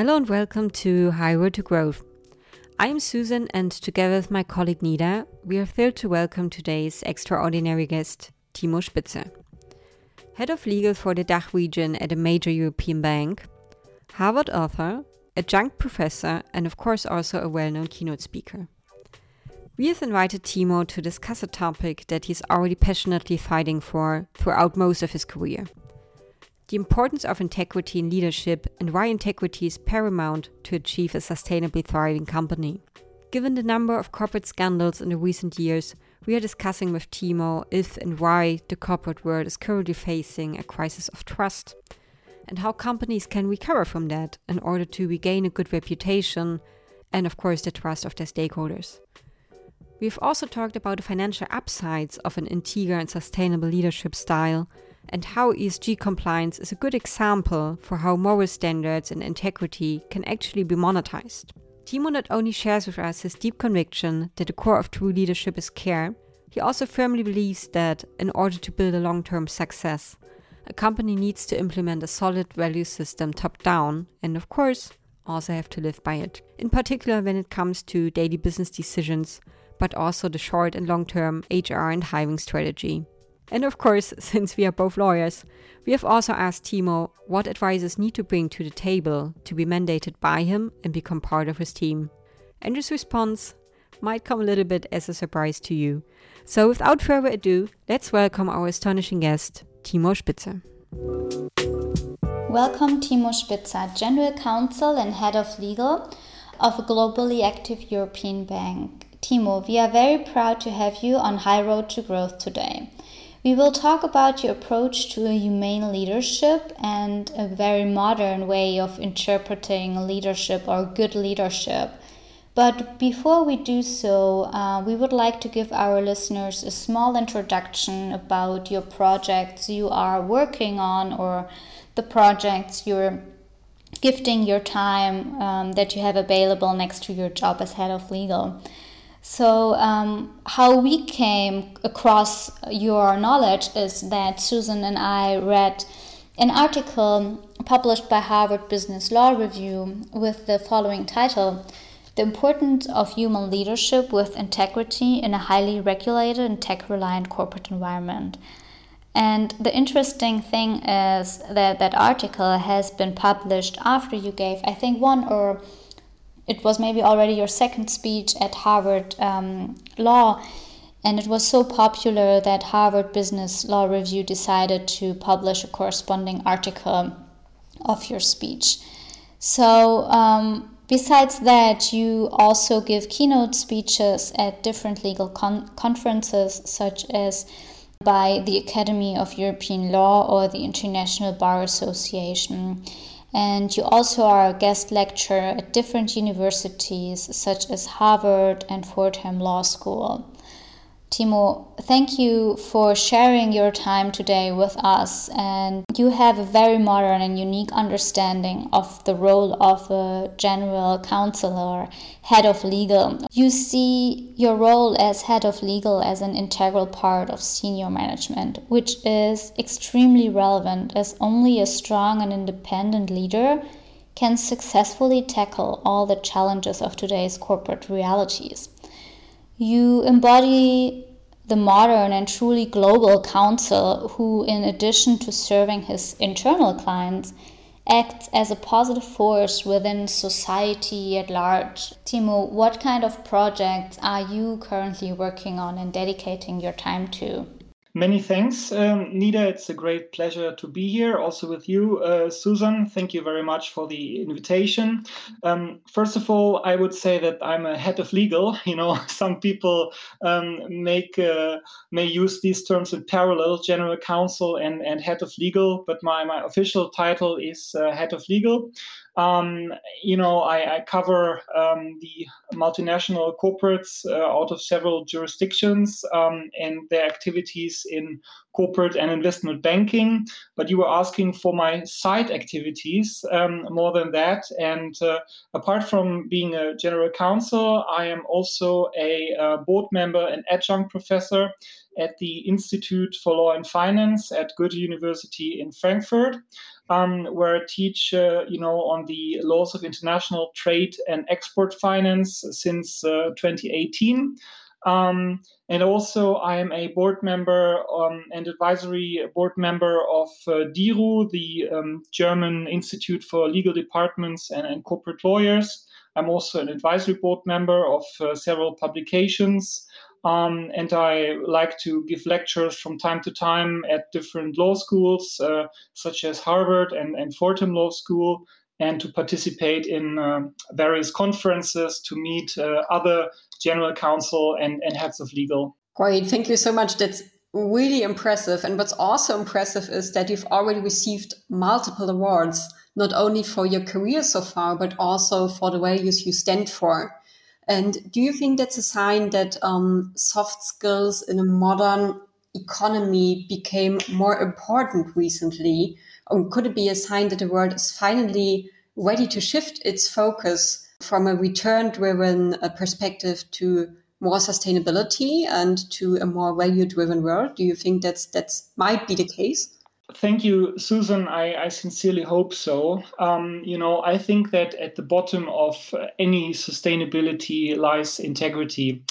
Hello and welcome to High Road to Growth. I am Susan, and together with my colleague Nida, we are thrilled to welcome today's extraordinary guest, Timo Spitzer. Head of legal for the DACH region at a major European bank, Harvard author, adjunct professor, and of course also a well known keynote speaker. We have invited Timo to discuss a topic that he's already passionately fighting for throughout most of his career the importance of integrity in leadership and why integrity is paramount to achieve a sustainably thriving company. Given the number of corporate scandals in the recent years, we are discussing with Timo if and why the corporate world is currently facing a crisis of trust, and how companies can recover from that in order to regain a good reputation and, of course, the trust of their stakeholders. We've also talked about the financial upsides of an integer and sustainable leadership style and how ESG compliance is a good example for how moral standards and integrity can actually be monetized. Timo not only shares with us his deep conviction that the core of true leadership is care, he also firmly believes that in order to build a long term success, a company needs to implement a solid value system top down and, of course, also have to live by it. In particular, when it comes to daily business decisions, but also the short and long term HR and hiring strategy. And of course, since we are both lawyers, we have also asked Timo what advisors need to bring to the table to be mandated by him and become part of his team. And his response might come a little bit as a surprise to you. So without further ado, let's welcome our astonishing guest, Timo Spitzer. Welcome, Timo Spitzer, General Counsel and Head of Legal of a globally active European bank. Timo, we are very proud to have you on High Road to Growth today. We will talk about your approach to a humane leadership and a very modern way of interpreting leadership or good leadership. But before we do so, uh, we would like to give our listeners a small introduction about your projects you are working on or the projects you're gifting your time um, that you have available next to your job as head of legal. So, um, how we came across your knowledge is that Susan and I read an article published by Harvard Business Law Review with the following title The Importance of Human Leadership with Integrity in a Highly Regulated and Tech Reliant Corporate Environment. And the interesting thing is that that article has been published after you gave, I think, one or it was maybe already your second speech at Harvard um, Law, and it was so popular that Harvard Business Law Review decided to publish a corresponding article of your speech. So, um, besides that, you also give keynote speeches at different legal con- conferences, such as by the Academy of European Law or the International Bar Association and you also are a guest lecturer at different universities such as Harvard and Fordham Law School. Timo, thank you for sharing your time today with us. And you have a very modern and unique understanding of the role of a general counsel or head of legal. You see your role as head of legal as an integral part of senior management, which is extremely relevant as only a strong and independent leader can successfully tackle all the challenges of today's corporate realities. You embody the modern and truly global counsel who, in addition to serving his internal clients, acts as a positive force within society at large. Timo, what kind of projects are you currently working on and dedicating your time to? Many thanks, um, Nida. It's a great pleasure to be here, also with you, uh, Susan. Thank you very much for the invitation. Um, first of all, I would say that I'm a head of legal. You know, some people um, make uh, may use these terms in parallel, general counsel and, and head of legal. But my, my official title is uh, head of legal. Um, you know, I, I cover um, the multinational corporates uh, out of several jurisdictions um, and their activities in corporate and investment banking. But you were asking for my side activities um, more than that. And uh, apart from being a general counsel, I am also a uh, board member and adjunct professor at the Institute for Law and Finance at Goethe University in Frankfurt, um, where I teach, uh, you know, on the laws of international trade and export finance since uh, 2018. Um, and also, I am a board member um, and advisory board member of uh, DIRU, the um, German Institute for Legal Departments and, and, Corporate Lawyers. I'm also an advisory board member of uh, several publications. Um, and I like to give lectures from time to time at different law schools, uh, such as Harvard and, and Fordham Law School, and to participate in uh, various conferences to meet uh, other general counsel and, and heads of legal. Great, thank you so much. That's really impressive. And what's also impressive is that you've already received multiple awards, not only for your career so far, but also for the values you stand for. And do you think that's a sign that um, soft skills in a modern economy became more important recently? Or could it be a sign that the world is finally ready to shift its focus from a return driven uh, perspective to more sustainability and to a more value driven world? Do you think that's that might be the case? Thank you, Susan. I, I sincerely hope so. Um, you know, I think that at the bottom of any sustainability lies integrity.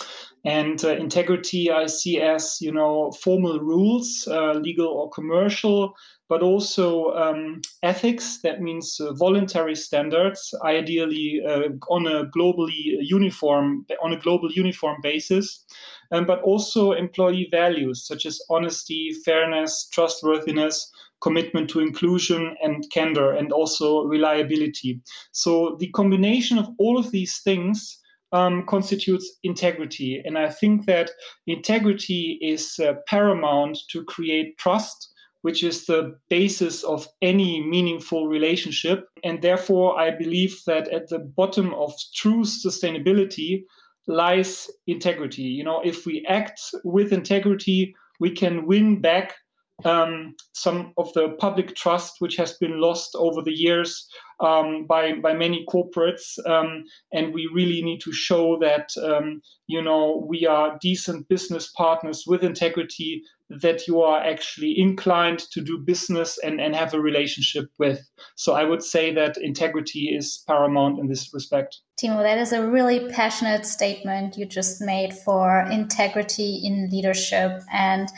And uh, integrity I see as, you know, formal rules, uh, legal or commercial, but also um, ethics. That means uh, voluntary standards, ideally uh, on a globally uniform on a global uniform basis, um, but also employee values such as honesty, fairness, trustworthiness, commitment to inclusion and candor, and also reliability. So the combination of all of these things. Um, constitutes integrity. And I think that integrity is uh, paramount to create trust which is the basis of any meaningful relationship. And therefore, I believe that at the bottom of true sustainability lies integrity. You know, if we act with integrity, we can win back um, some of the public trust which has been lost over the years um, by by many corporates, um, and we really need to show that um, you know we are decent business partners with integrity that you are actually inclined to do business and, and have a relationship with. So I would say that integrity is paramount in this respect. Timo, that is a really passionate statement you just made for integrity in leadership and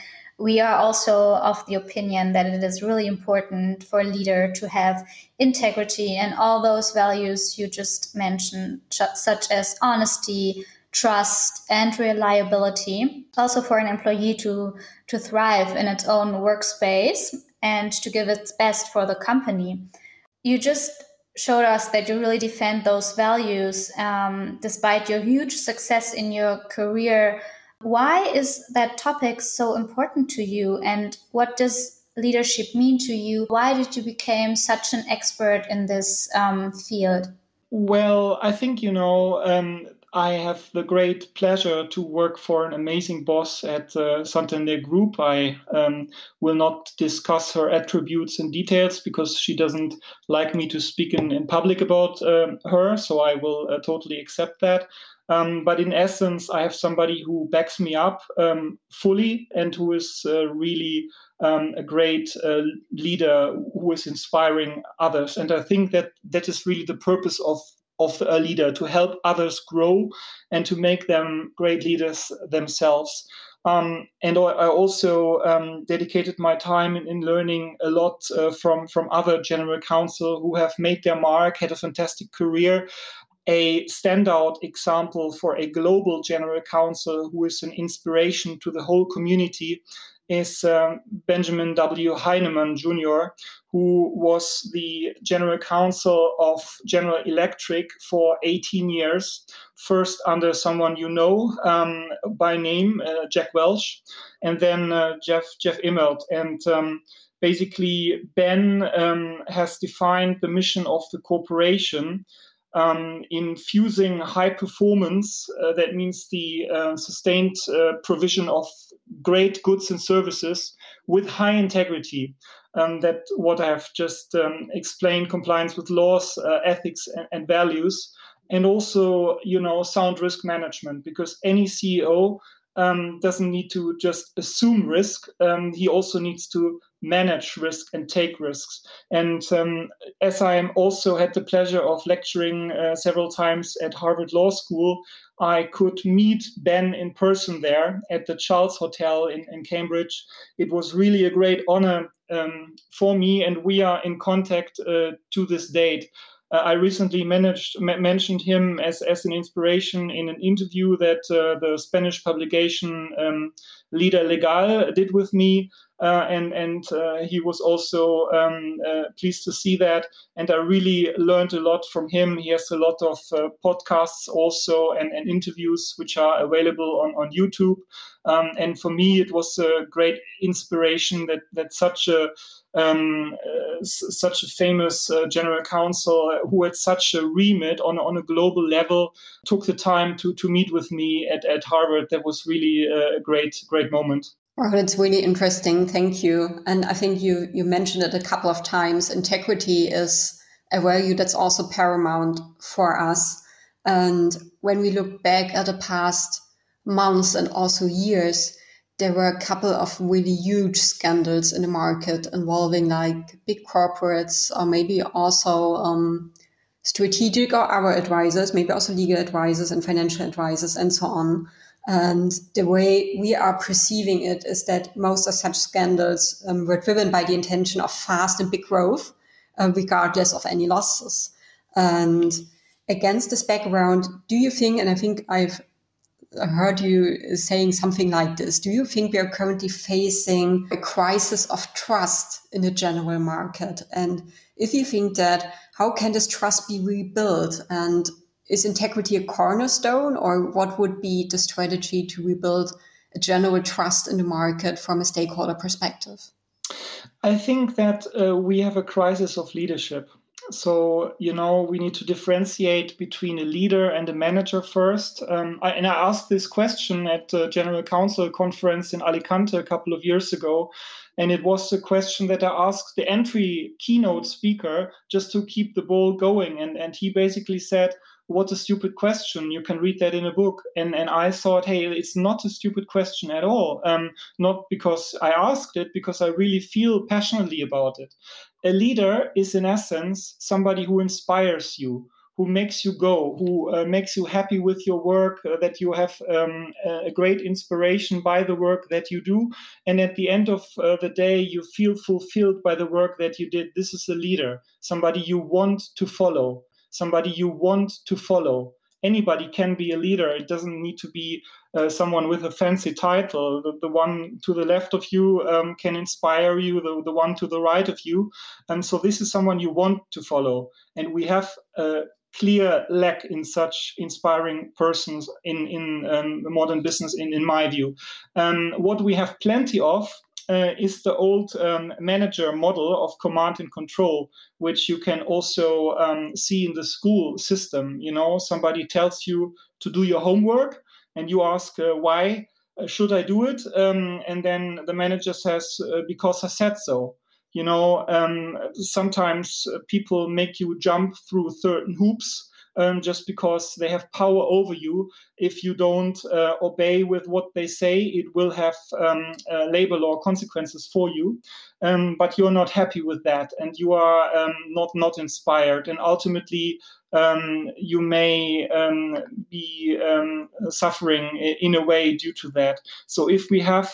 we are also of the opinion that it is really important for a leader to have integrity and all those values you just mentioned, such as honesty, trust, and reliability. Also, for an employee to, to thrive in its own workspace and to give its best for the company. You just showed us that you really defend those values um, despite your huge success in your career why is that topic so important to you and what does leadership mean to you? Why did you become such an expert in this um, field? Well, I think, you know, um, I have the great pleasure to work for an amazing boss at uh, Santander Group. I um, will not discuss her attributes and details because she doesn't like me to speak in, in public about uh, her, so I will uh, totally accept that. Um, but in essence, I have somebody who backs me up um, fully and who is uh, really um, a great uh, leader who is inspiring others. And I think that that is really the purpose of of a leader to help others grow and to make them great leaders themselves. Um, and I also um, dedicated my time in, in learning a lot uh, from from other general counsel who have made their mark, had a fantastic career, a standout example for a global general counsel who is an inspiration to the whole community is um, Benjamin W. Heinemann Jr., who was the general counsel of General Electric for 18 years, first under someone you know um, by name, uh, Jack Welch, and then uh, Jeff, Jeff Immelt. And um, basically, Ben um, has defined the mission of the corporation um, in fusing high performance, uh, that means the uh, sustained uh, provision of great goods and services with high integrity. Um, that what I have just um, explained, compliance with laws, uh, ethics, and, and, values, and also you know sound risk management, because any CEO um, doesn't need to just assume risk. Um, he also needs to manage risk and take risks. And um, as I also had the pleasure of lecturing uh, several times at Harvard Law School, I could meet Ben in person there at the Charles Hotel in, in Cambridge. It was really a great honor um, for me, and we are in contact uh, to this date. Uh, I recently managed, m- mentioned him as, as an inspiration in an interview that uh, the Spanish publication um, Líder Legal did with me. Uh, and and uh, he was also um, uh, pleased to see that. And I really learned a lot from him. He has a lot of uh, podcasts also and, and interviews which are available on, on YouTube. Um, and for me, it was a great inspiration that that such a um, uh, such a famous uh, general counsel who had such a remit on, on a global level took the time to, to meet with me at, at Harvard. That was really a great, great moment. Well, it's really interesting. Thank you. And I think you, you mentioned it a couple of times. Integrity is a value that's also paramount for us. And when we look back at the past months and also years, there were a couple of really huge scandals in the market involving like big corporates or maybe also um, strategic or our advisors, maybe also legal advisors and financial advisors and so on. And the way we are perceiving it is that most of such scandals um, were driven by the intention of fast and big growth, uh, regardless of any losses. And against this background, do you think, and I think I've heard you saying something like this. Do you think we are currently facing a crisis of trust in the general market? And if you think that, how can this trust be rebuilt? And is integrity a cornerstone, or what would be the strategy to rebuild a general trust in the market from a stakeholder perspective? I think that uh, we have a crisis of leadership. So, you know, we need to differentiate between a leader and a manager first. Um, I, and I asked this question at the General Counsel conference in Alicante a couple of years ago. And it was a question that I asked the entry keynote speaker just to keep the ball going. And, and he basically said, what a stupid question. You can read that in a book. And, and I thought, hey, it's not a stupid question at all. Um, not because I asked it, because I really feel passionately about it. A leader is, in essence, somebody who inspires you, who makes you go, who uh, makes you happy with your work, uh, that you have um, a great inspiration by the work that you do. And at the end of uh, the day, you feel fulfilled by the work that you did. This is a leader, somebody you want to follow somebody you want to follow. Anybody can be a leader. It doesn't need to be uh, someone with a fancy title. The, the one to the left of you um, can inspire you, the, the one to the right of you. And so this is someone you want to follow. And we have a clear lack in such inspiring persons in, in um, modern business, in, in my view. Um, what we have plenty of uh, is the old um, manager model of command and control, which you can also um, see in the school system. You know, somebody tells you to do your homework, and you ask uh, why uh, should I do it, um, and then the manager says uh, because I said so. You know, um, sometimes people make you jump through certain hoops um, just because they have power over you. If you don't uh, obey with what they say, it will have um, uh, labor law consequences for you. Um, but you're not happy with that, and you are um, not not inspired, and ultimately. Um, you may um, be suffering in a way due to that. So, if we have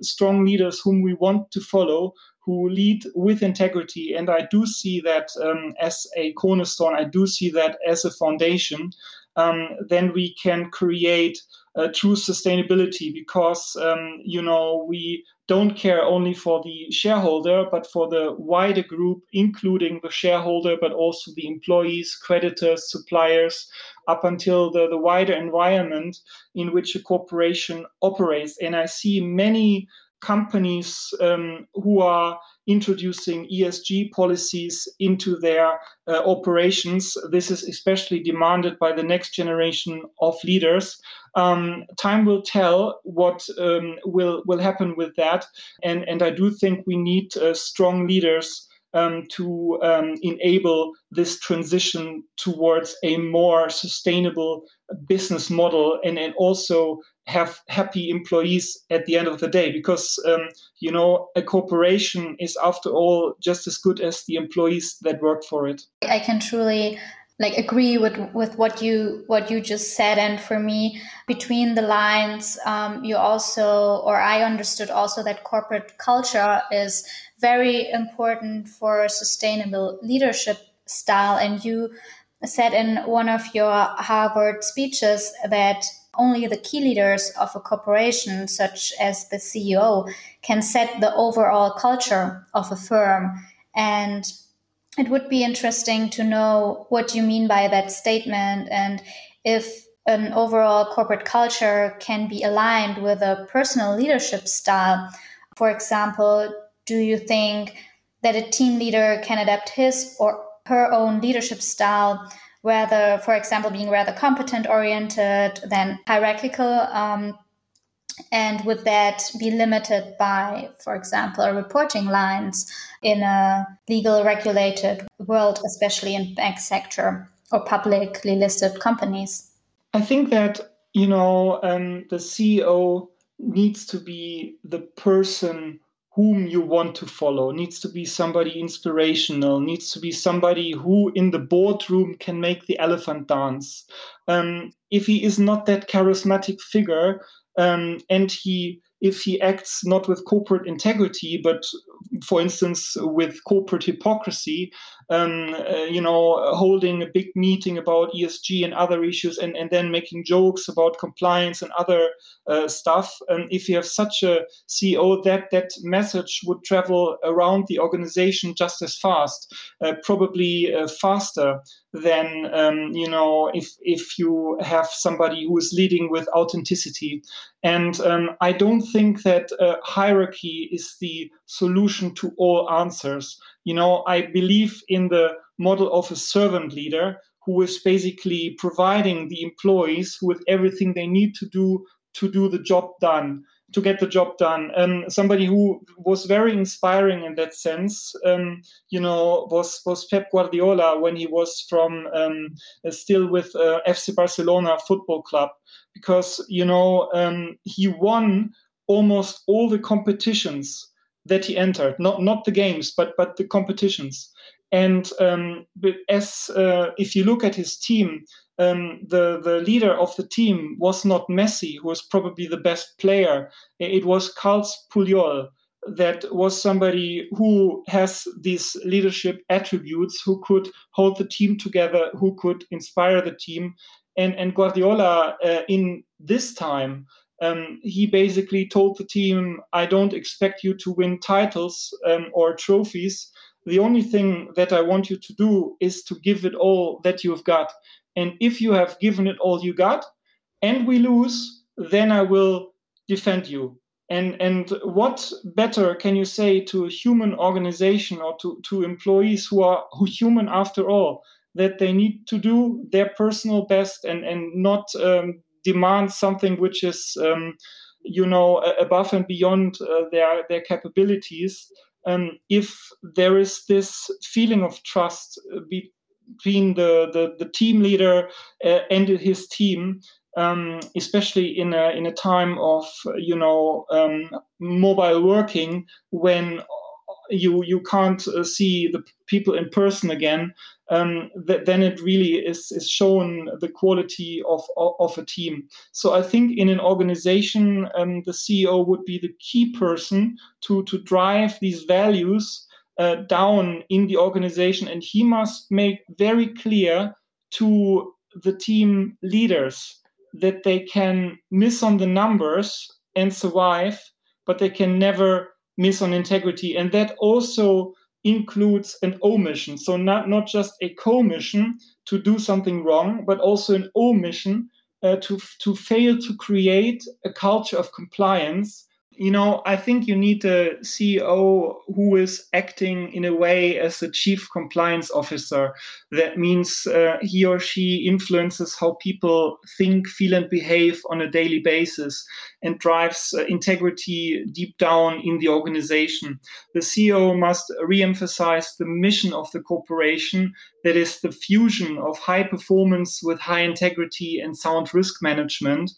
strong leaders whom we want to follow, who lead with integrity. And I do see that um, as a cornerstone, I do see that as a foundation. Um, then we can create uh, true sustainability because, um, you know, we don't care only for the shareholder, but for the wider group, including the shareholder, but also the employees, creditors, suppliers, up until the, the wider environment in which a corporation operates. And I see many companies um, who are introducing ESG policies into their uh, operations. This is especially demanded by the next generation of leaders. Um, time will tell what um, will will happen with that, and and I do think we need uh, strong leaders um, to um, enable this transition towards a more sustainable business model and, and also have happy employees at the end of the day because um, you know a corporation is after all just as good as the employees that work for it. I can truly like agree with with what you what you just said and for me between the lines um, you also or i understood also that corporate culture is very important for sustainable leadership style. And you said in one of your Harvard speeches that only the key leaders of a corporation, such as the CEO, can set the overall culture of a firm. And it would be interesting to know what you mean by that statement and if an overall corporate culture can be aligned with a personal leadership style. For example, do you think that a team leader can adapt his or her own leadership style, rather, for example, being rather competent oriented than hierarchical? Um, and would that be limited by, for example, reporting lines in a legal regulated world, especially in bank sector or publicly listed companies? I think that you know um, the CEO needs to be the person whom you want to follow needs to be somebody inspirational needs to be somebody who in the boardroom can make the elephant dance um, if he is not that charismatic figure um, and he if he acts not with corporate integrity, but for instance with corporate hypocrisy, um, uh, you know, holding a big meeting about ESG and other issues, and, and then making jokes about compliance and other uh, stuff. And if you have such a CEO, that that message would travel around the organization just as fast, uh, probably uh, faster than um, you know if if you have somebody who is leading with authenticity. And um, I don't think that uh, hierarchy is the solution to all answers. You know, I believe in the model of a servant leader who is basically providing the employees with everything they need to do to do the job done to get the job done. Um, somebody who was very inspiring in that sense, um, you know, was was Pep Guardiola when he was from um, still with uh, FC Barcelona football club, because you know um, he won almost all the competitions that he entered, not not the games, but but the competitions. And um, as uh, if you look at his team, um, the the leader of the team was not Messi, who was probably the best player. It was Carles Puyol that was somebody who has these leadership attributes, who could hold the team together, who could inspire the team. And and Guardiola uh, in this time. Um, he basically told the team, I don't expect you to win titles um, or trophies. The only thing that I want you to do is to give it all that you've got. And if you have given it all you got and we lose, then I will defend you. And, and what better can you say to a human organization or to, to employees who are who human after all that they need to do their personal best and, and not um, demand something which is um, you know above and beyond uh, their their capabilities um, if there is this feeling of trust uh, be, between the, the, the team leader uh, and his team, um, especially in a, in a time of you know um, mobile working when you you can't uh, see the people in person again, um, th- then it really is is shown the quality of, of, of a team. So I think in an organization, um, the CEO would be the key person to to drive these values uh, down in the organization, and he must make very clear to the team leaders that they can miss on the numbers and survive, but they can never miss on integrity. And that also includes an omission. So not, not just a commission to do something wrong, but also an omission uh, to, to fail to create a culture of compliance you know, I think you need a CEO who is acting in a way as a chief compliance officer. That means uh, he or she influences how people think, feel, and behave on a daily basis and drives uh, integrity deep down in the organization. The CEO must re emphasize the mission of the corporation that is the fusion of high performance with high integrity and sound risk management.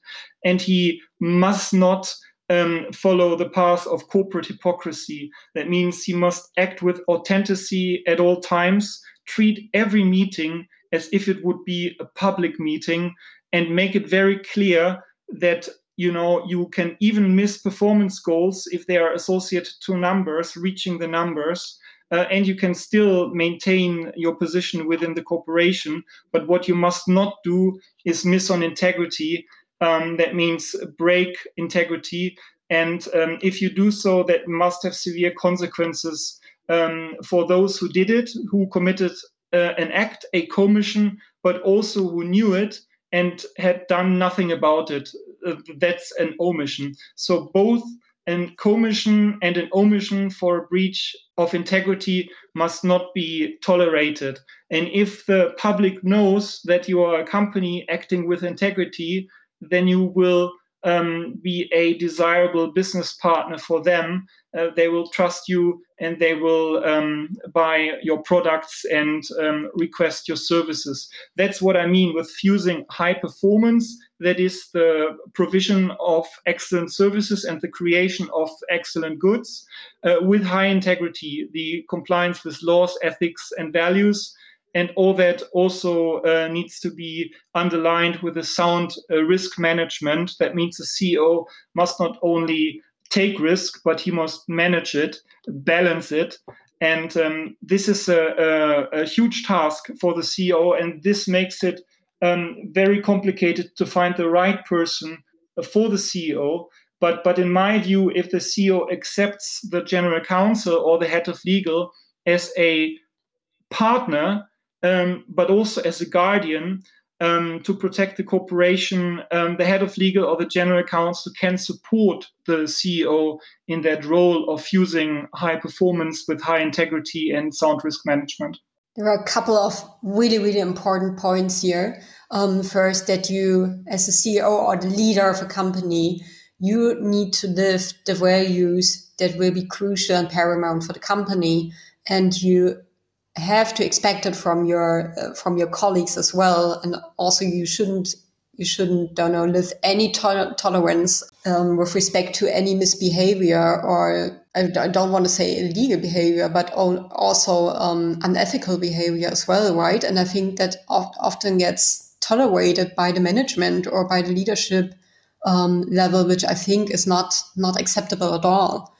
And he must not um, follow the path of corporate hypocrisy. That means he must act with authenticity at all times, treat every meeting as if it would be a public meeting, and make it very clear that you know you can even miss performance goals if they are associated to numbers reaching the numbers uh, and you can still maintain your position within the corporation but what you must not do is miss on integrity um, that means break integrity. And um, if you do so, that must have severe consequences um, for those who did it, who committed uh, an act, a commission, but also who knew it and had done nothing about it. Uh, that's an omission. So both an commission and an omission for a breach of integrity must not be tolerated. And if the public knows that you are a company acting with integrity, then you will um, be a desirable business partner for them. Uh, they will trust you and they will um, buy your products and um, request your services. That's what I mean with fusing high performance, that is the provision of excellent services and the creation of excellent goods, uh, with high integrity, the compliance with laws, ethics, and values and all that also uh, needs to be underlined with a sound uh, risk management. That means the CEO must not only take risk, but he must manage it, balance it. And um, this is a, a, a, huge task for the CEO, and this makes it um, very complicated to find the right person for the CEO. But, but in my view, if the CEO accepts the general counsel or the head of legal as a partner, um, but also as a guardian um, to protect the corporation, um, the head of legal or the general counsel can support the CEO in that role of fusing high performance with high integrity and sound risk management. There are a couple of really, really important points here. Um, first, that you, as a CEO or the leader of a company, you need to live the values that will be crucial and paramount for the company. And you have to expect it from your uh, from your colleagues as well and also you shouldn't you shouldn't don't know live any to- tolerance um, with respect to any misbehavior or I don't want to say illegal behavior, but also um, unethical behavior as well, right? And I think that often gets tolerated by the management or by the leadership um, level, which I think is not not acceptable at all.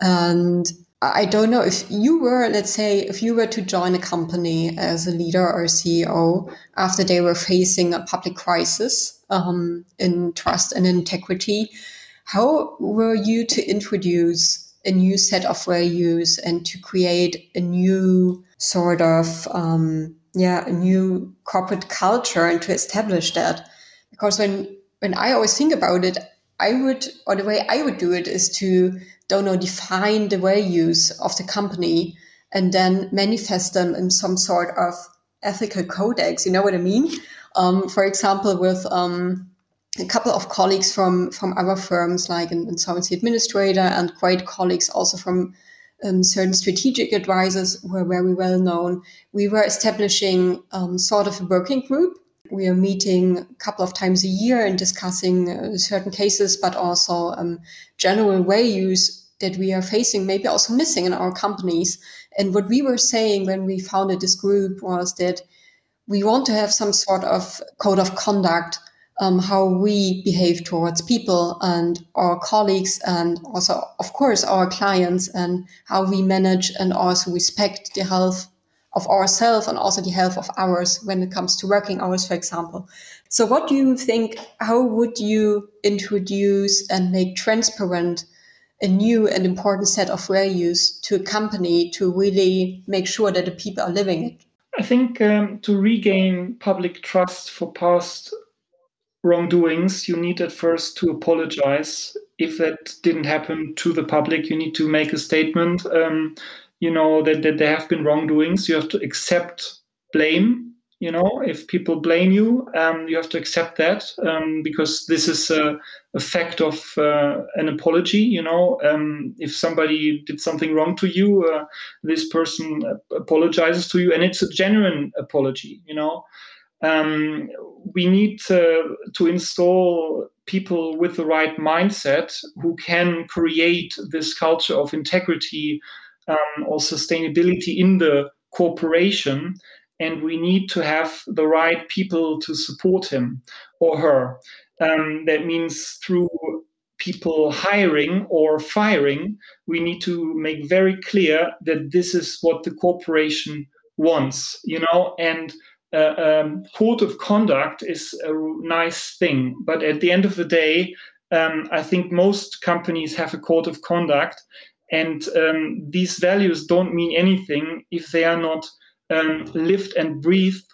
And I don't know if you were, let's say, if you were to join a company as a leader or a CEO after they were facing a public crisis um, in trust and integrity, how were you to introduce a new set of values and to create a new sort of, um, yeah, a new corporate culture and to establish that? Because when when I always think about it, I would, or the way I would do it is to don't know, define the values of the company and then manifest them in some sort of ethical codex. You know what I mean? Um, for example, with um, a couple of colleagues from from other firms, like an insolvency administrator, and great colleagues also from um, certain strategic advisors who are very well known. We were establishing um, sort of a working group. We are meeting a couple of times a year and discussing uh, certain cases, but also um, general values that we are facing, maybe also missing in our companies. And what we were saying when we founded this group was that we want to have some sort of code of conduct, um, how we behave towards people and our colleagues, and also, of course, our clients, and how we manage and also respect the health of ourselves and also the health of ours when it comes to working hours, for example. So, what do you think? How would you introduce and make transparent a new and important set of values to a company to really make sure that the people are living it? I think um, to regain public trust for past wrongdoings, you need at first to apologize if that didn't happen to the public, you need to make a statement. Um, you know that, that there have been wrongdoings. You have to accept blame you know if people blame you um, you have to accept that um, because this is a, a fact of uh, an apology you know um, if somebody did something wrong to you uh, this person apologizes to you and it's a genuine apology you know. Um, we need to, to install people with the right mindset who can create this culture of integrity um, or sustainability in the corporation and we need to have the right people to support him or her. Um, that means through people hiring or firing, we need to make very clear that this is what the corporation wants, you know, and uh, um, code of conduct is a nice thing, but at the end of the day, um, I think most companies have a code of conduct, and um, these values don't mean anything if they are not um, lived and breathed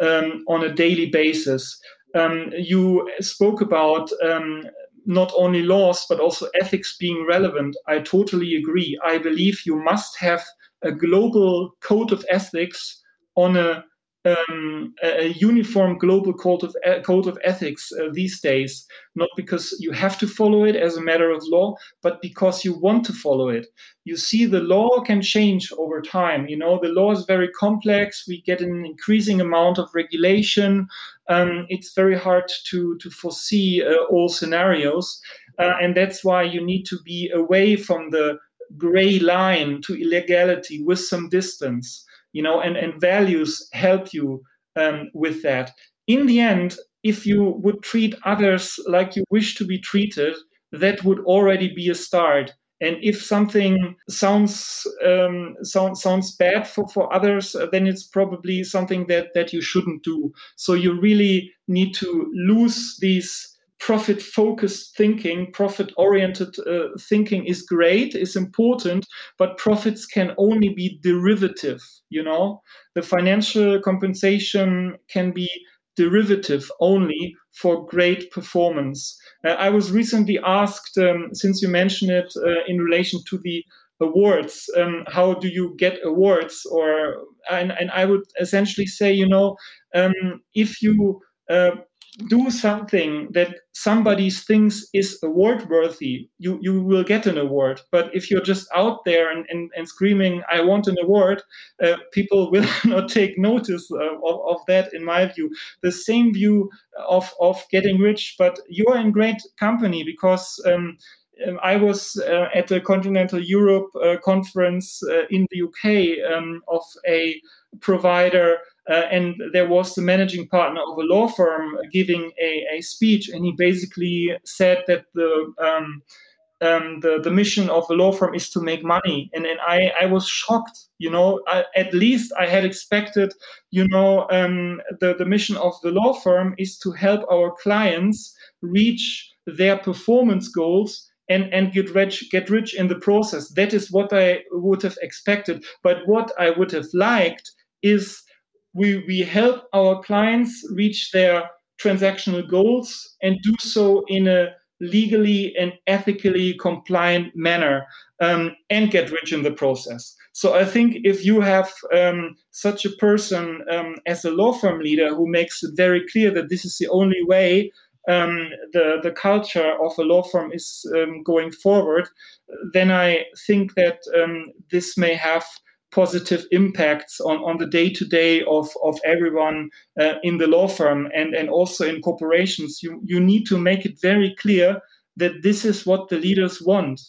um, on a daily basis. Um, you spoke about um, not only laws but also ethics being relevant. I totally agree. I believe you must have a global code of ethics on a um, a uniform global code of code of ethics uh, these days, not because you have to follow it as a matter of law, but because you want to follow it. You see, the law can change over time. You know, the law is very complex. We get an increasing amount of regulation. Um, it's very hard to to foresee uh, all scenarios, uh, and that's why you need to be away from the gray line to illegality with some distance you know, and, and values help you um, with that. In the end, if you would treat others like you wish to be treated, that would already be a start. And if something sounds um, sounds sounds bad for, for others, then it's probably something that that you shouldn't do. So you really need to lose these profit focused thinking, profit oriented uh, thinking is great, is important, but profits can only be derivative. You know, the financial compensation can be derivative only for great performance. Uh, I was recently asked, um, since you mentioned it uh, in relation to the awards, um, how do you get awards? Or and, and I would essentially say, you know, um, if you uh, do something that somebody thinks is award worthy, you, you will get an award. But if you're just out there and, and, and screaming, I want an award, uh, people will not take notice uh, of, of that, in my view. The same view of, of getting rich, but you're in great company because. Um, um I was uh, at a continental Europe uh, conference uh, in the UK um, of a provider uh, and there was the managing partner of a law firm giving a, a speech, and he basically said that the um, um, the, the mission of the law firm is to make money. And, and I, I was shocked, you know, I, at least I had expected, you know, um, the, the mission of the law firm is to help our clients reach their performance goals and, and get rich, get rich in the process. That is what I would have expected. But what I would have liked is we, we help our clients reach their transactional goals and do so in a legally and ethically compliant manner um, and get rich in the process. So I think if you have um, such a person um, as a law firm leader who makes it very clear that this is the only way um, the the culture of a law firm is um, going forward, then I think that um, this may have positive impacts on, on the day to day of of everyone uh, in the law firm and, and also in corporations. You, you need to make it very clear that this is what the leaders want,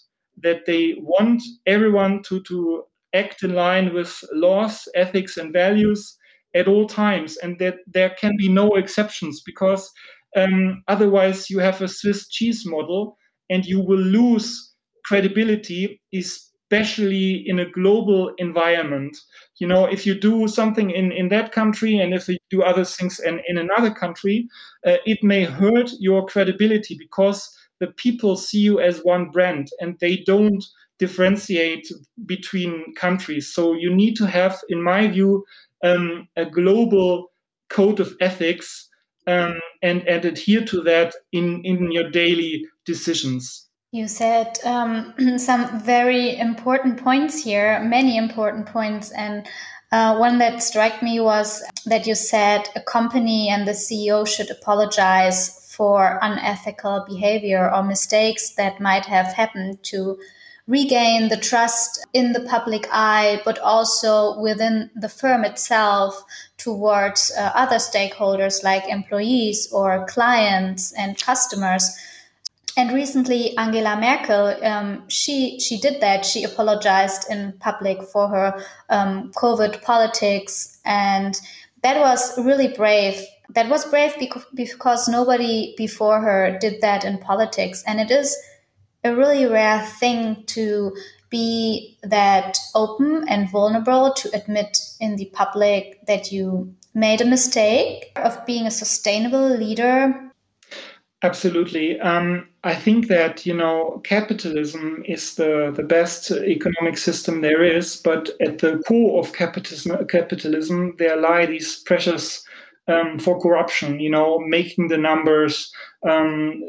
that they want everyone to, to act in line with laws, ethics, and values at all times, and that there can be no exceptions because um, otherwise you have a Swiss cheese model and you will lose credibility, is especially in a global environment. You know, if you do something in, in that country and if you do other things in, in another country, uh, it may hurt your credibility because the people see you as one brand and they don't differentiate between countries. So you need to have, in my view, um, a global code of ethics um, and, and adhere to that in, in your daily decisions. You said um, some very important points here, many important points, and uh, one that struck me was that you said a company and the CEO should apologize for unethical behavior or mistakes that might have happened to regain the trust in the public eye, but also within the firm itself towards uh, other stakeholders like employees or clients and customers. And recently, Angela Merkel, um, she she did that. She apologized in public for her um, COVID politics, and that was really brave. That was brave because, because nobody before her did that in politics, and it is a really rare thing to be that open and vulnerable to admit in the public that you made a mistake of being a sustainable leader absolutely. Um, i think that you know capitalism is the, the best economic system there is but at the core of capitalism capitalism there lie these pressures um, for corruption you know making the numbers um,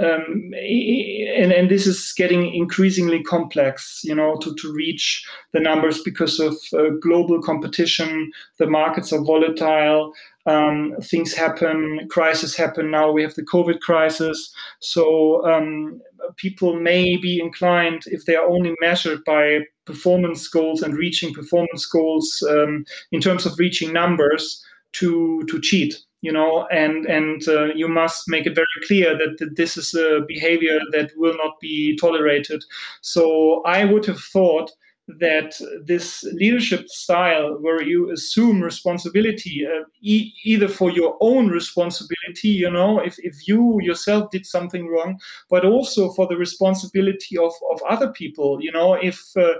um, and, and this is getting increasingly complex, you know, to, to reach the numbers because of uh, global competition. The markets are volatile. Um, things happen, crises happen. Now we have the COVID crisis. So um, people may be inclined, if they are only measured by performance goals and reaching performance goals um, in terms of reaching numbers, to to cheat you know and and uh, you must make it very clear that, that this is a behavior that will not be tolerated. So i would have thought that this leadership style where you assume responsibility uh, e- either for your own responsibility you know if, if you yourself did something wrong but also for the responsibility of, of other people. You know if uh,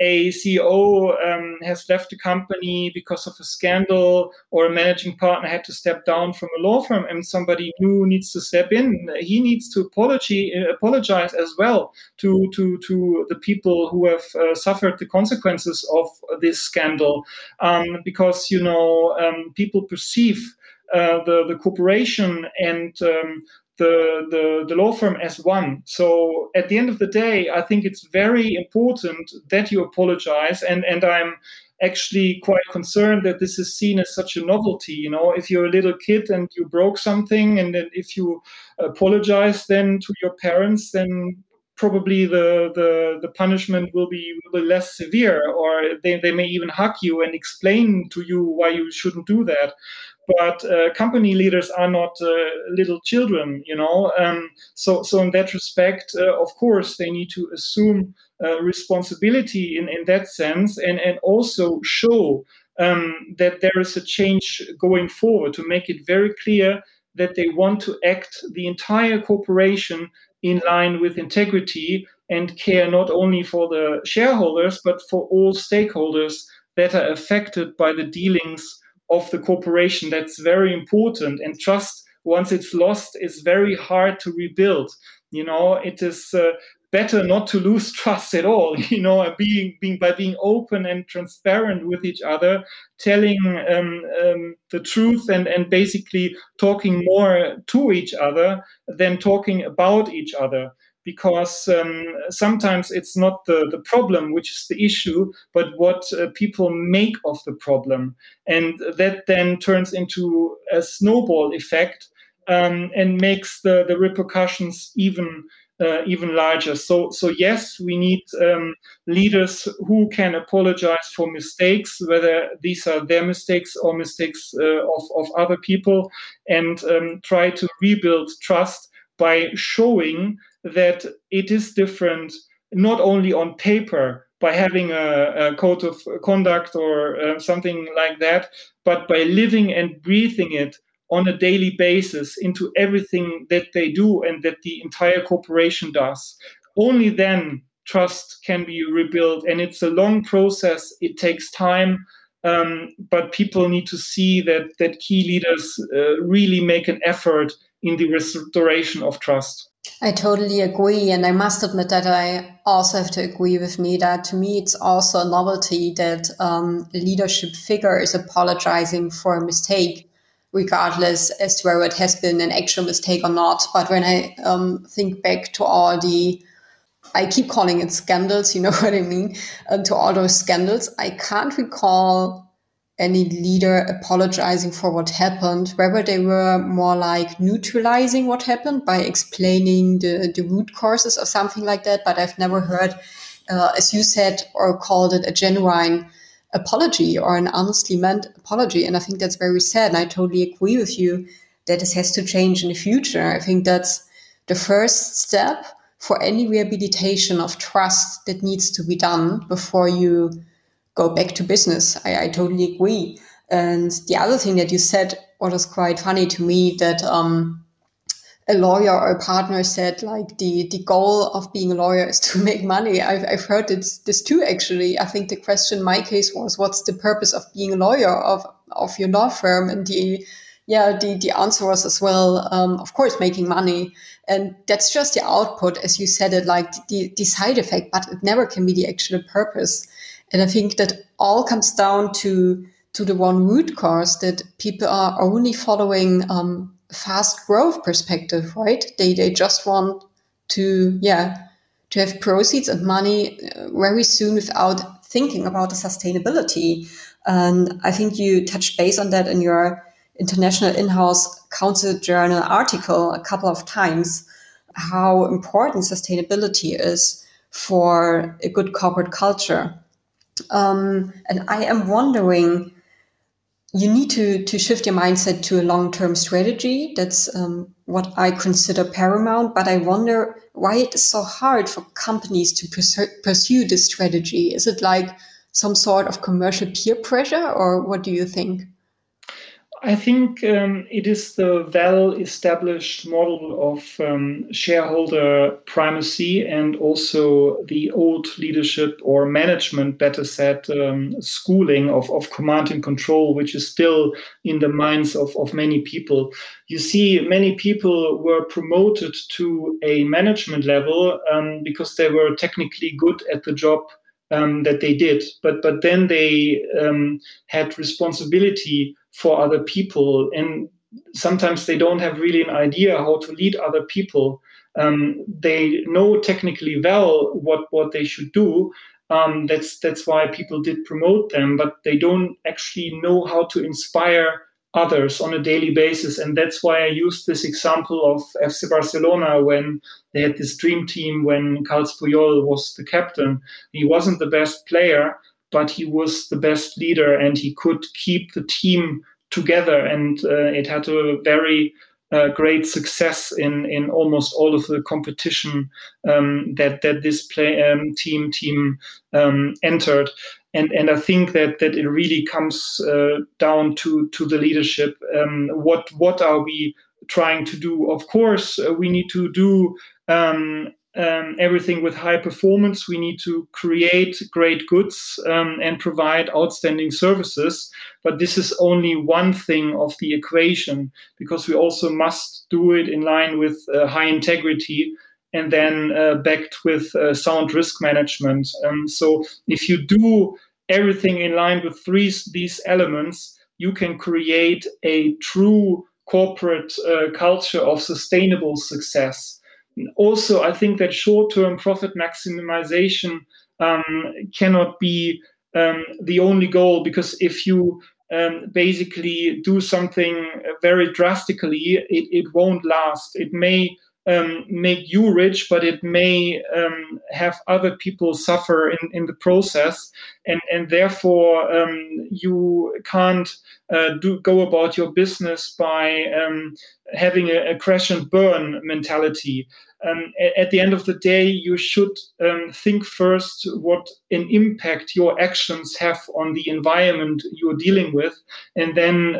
a ceo um, has left the company because of a scandal or a managing partner had to step down from a law firm and somebody new needs to step in he needs to apology, apologize as well to to to the people who have uh, suffered suffered the consequences of this scandal um, because you know um, people perceive uh, the the corporation and um, the, the, the law firm as one. So at the end of the day, I think it's very important that you apologize. And, and I'm actually quite concerned that this is seen as such a novelty. You know, if you're a little kid and you broke something, and then if you apologize then to your parents, then probably the, the, the punishment will be, will be less severe, or they, they may even hug you and explain to you why you shouldn't do that. But uh, company leaders are not uh, little children, you know. Um, so, so in that respect, uh, of course, they need to assume uh, responsibility in, in that sense, and and also show um, that there is a change going forward to make it very clear that they want to act the entire corporation in line with integrity and care not only for the shareholders, but for all stakeholders that are affected by the dealings of the corporation. That's very important. And trust, once it's lost, is very hard to rebuild. You know, it is uh, better not to lose trust at all. You know, being being by being open and transparent with each other, telling um, um, the truth, and and basically talking more to each other than talking about each other. Because um, sometimes it's not the, the problem which is the issue, but what uh, people make of the problem. And that then turns into a snowball effect um, and makes the, the repercussions even uh, even larger. So, so yes, we need um, leaders who can apologize for mistakes, whether these are their mistakes or mistakes uh, of, of other people, and um, try to rebuild trust by showing that it is different, not only on paper by having a, a code of conduct or uh, something like that, but by living and breathing it on a daily basis into everything that they do and that the entire corporation does. Only then trust can be rebuilt. And it's a long process, it takes time. Um, but people need to see that, that key leaders uh, really make an effort in the restoration of trust. I totally agree. And I must admit that I also have to agree with Nida. To me, it's also a novelty that um, a leadership figure is apologizing for a mistake regardless as to whether it has been an actual mistake or not. But when I um, think back to all the, I keep calling it scandals, you know what I mean, um, to all those scandals, I can't recall any leader apologizing for what happened, whether they were more like neutralizing what happened by explaining the, the root causes or something like that. But I've never heard, uh, as you said, or called it a genuine apology or an honestly meant apology. And I think that's very sad. And I totally agree with you that this has to change in the future. I think that's the first step for any rehabilitation of trust that needs to be done before you go back to business. I, I totally agree. And the other thing that you said, what was quite funny to me, that um, a lawyer or a partner said like the the goal of being a lawyer is to make money. I've I've heard this this too actually. I think the question in my case was what's the purpose of being a lawyer of of your law firm and the yeah the the answer was as well um, of course making money and that's just the output as you said it like the the side effect but it never can be the actual purpose and I think that all comes down to to the one root cause that people are only following um, fast growth perspective, right? They they just want to yeah to have proceeds and money uh, very soon without thinking about the sustainability. And I think you touched base on that in your international in-house counsel journal article a couple of times how important sustainability is for a good corporate culture um, and I am wondering, you need to, to shift your mindset to a long term strategy. That's um, what I consider paramount. But I wonder why it is so hard for companies to pursue, pursue this strategy. Is it like some sort of commercial peer pressure, or what do you think? I think um, it is the well established model of um, shareholder primacy and also the old leadership or management, better said, um, schooling of, of command and control, which is still in the minds of, of many people. You see, many people were promoted to a management level um, because they were technically good at the job. Um, that they did, but but then they um, had responsibility for other people. And sometimes they don't have really an idea how to lead other people. Um, they know technically well what what they should do. Um, that's that's why people did promote them but they don't actually know how to inspire others on a daily basis. And that's why i used this example of fc barcelona when they had this dream team when carles puyol was the captain. He wasn't the best player but he was the best leader and he could keep the team together. And uh, it had a very uh, great success in, in almost all of the competition um, that that this play um, team team um, entered. And, and I think that, that it really comes uh, down to, to the leadership. Um, what what are we trying to do? Of course, uh, we need to do um, um, everything with high performance. We need to create great goods um, and provide outstanding services. But this is only one thing of the equation because we also must do it in line with uh, high integrity and then uh, backed with uh, sound risk management. Um, so if you do everything in line with three these elements, you can create a true corporate uh, culture of sustainable success also, I think that short term profit maximization um, cannot be um, the only goal because if you um, basically do something very drastically, it, it won't last. It may um, make you rich, but it may um, have other people suffer in, in the process, and and therefore um, you can't uh, do go about your business by um, having a, a, crash and burn mentality. Um, at, the end of the day, you should um, think first what an impact your actions have on the environment you're dealing with, and then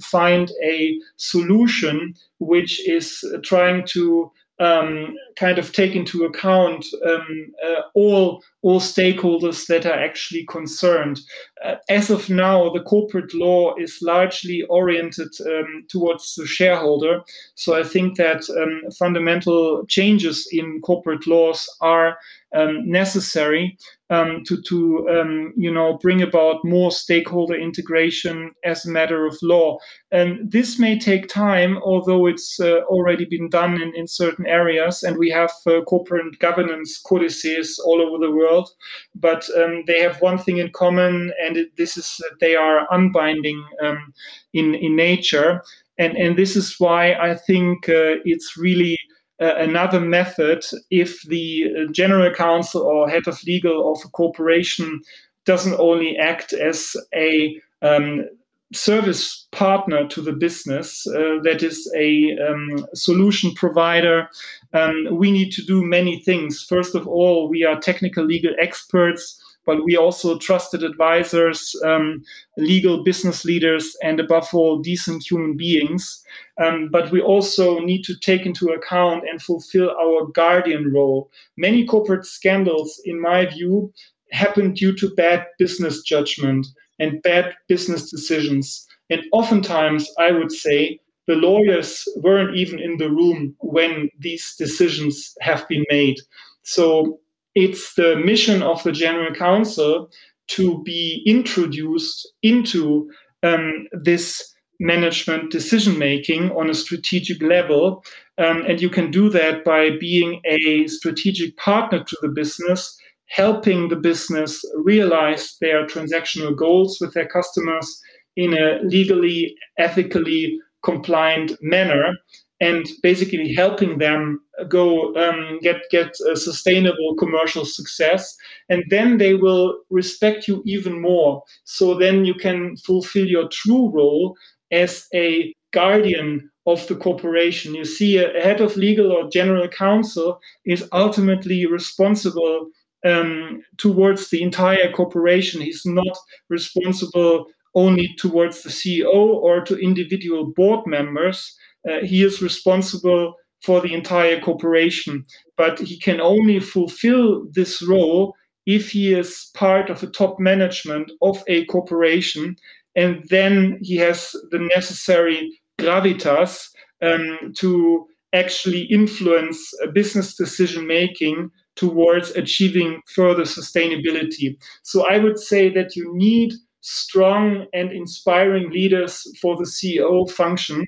find a solution which is trying to um, kind of take into account um, uh, all all stakeholders that are actually concerned. Uh, as of now, the corporate law is largely oriented um, towards the shareholder. So I think that um, fundamental changes in corporate laws are um, necessary. Um, to to um, you know bring about more stakeholder integration as a matter of law. And this may take time, although it's uh, already been done in, in certain areas, and we have uh, corporate governance codices all over the world. But um, they have one thing in common, and it, this is that they are unbinding um, in in nature. And, and this is why I think uh, it's really uh, another method if the uh, general counsel or head of legal of a corporation doesn't only act as a um, service partner to the business, uh, that is a um, solution provider. Um, we need to do many things. First of all, we are technical legal experts but we also trusted advisors, um, legal business leaders, and above all, decent human beings. Um, but we also need to take into account and fulfill our guardian role. Many corporate scandals, in my view, happen due to bad business judgment and bad business decisions. And oftentimes, I would say, the lawyers weren't even in the room when these decisions have been made. So it's the mission of the General Counsel to be introduced into um, this management decision making on a strategic level. Um, and you can do that by being a strategic partner to the business, helping the business realize their transactional goals with their customers in a legally, ethically compliant manner and basically helping them go um, get get a sustainable commercial success. And then they will respect you even more. So then you can fulfill your true role as a guardian of the corporation. You see a head of legal or general counsel is ultimately responsible um, towards the entire corporation. He's not responsible only towards the ceo or to individual board members uh, he is responsible for the entire corporation. But he can only fulfill this role if he is part of the top management of a corporation, and then he has the necessary gravitas um, to actually influence business decision making towards achieving further sustainability. So I would say that you need strong and inspiring leaders for the CEO function.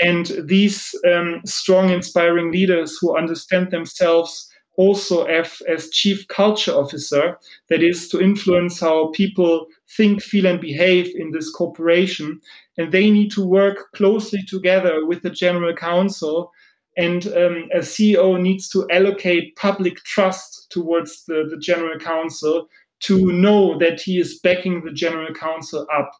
And these um, strong, inspiring leaders who understand themselves also as, as chief culture officer, that is to influence how people think, feel, and behave in this corporation. And they need to work closely together with the general counsel. And um, a CEO needs to allocate public trust towards the, the general counsel to know that he is backing the general counsel up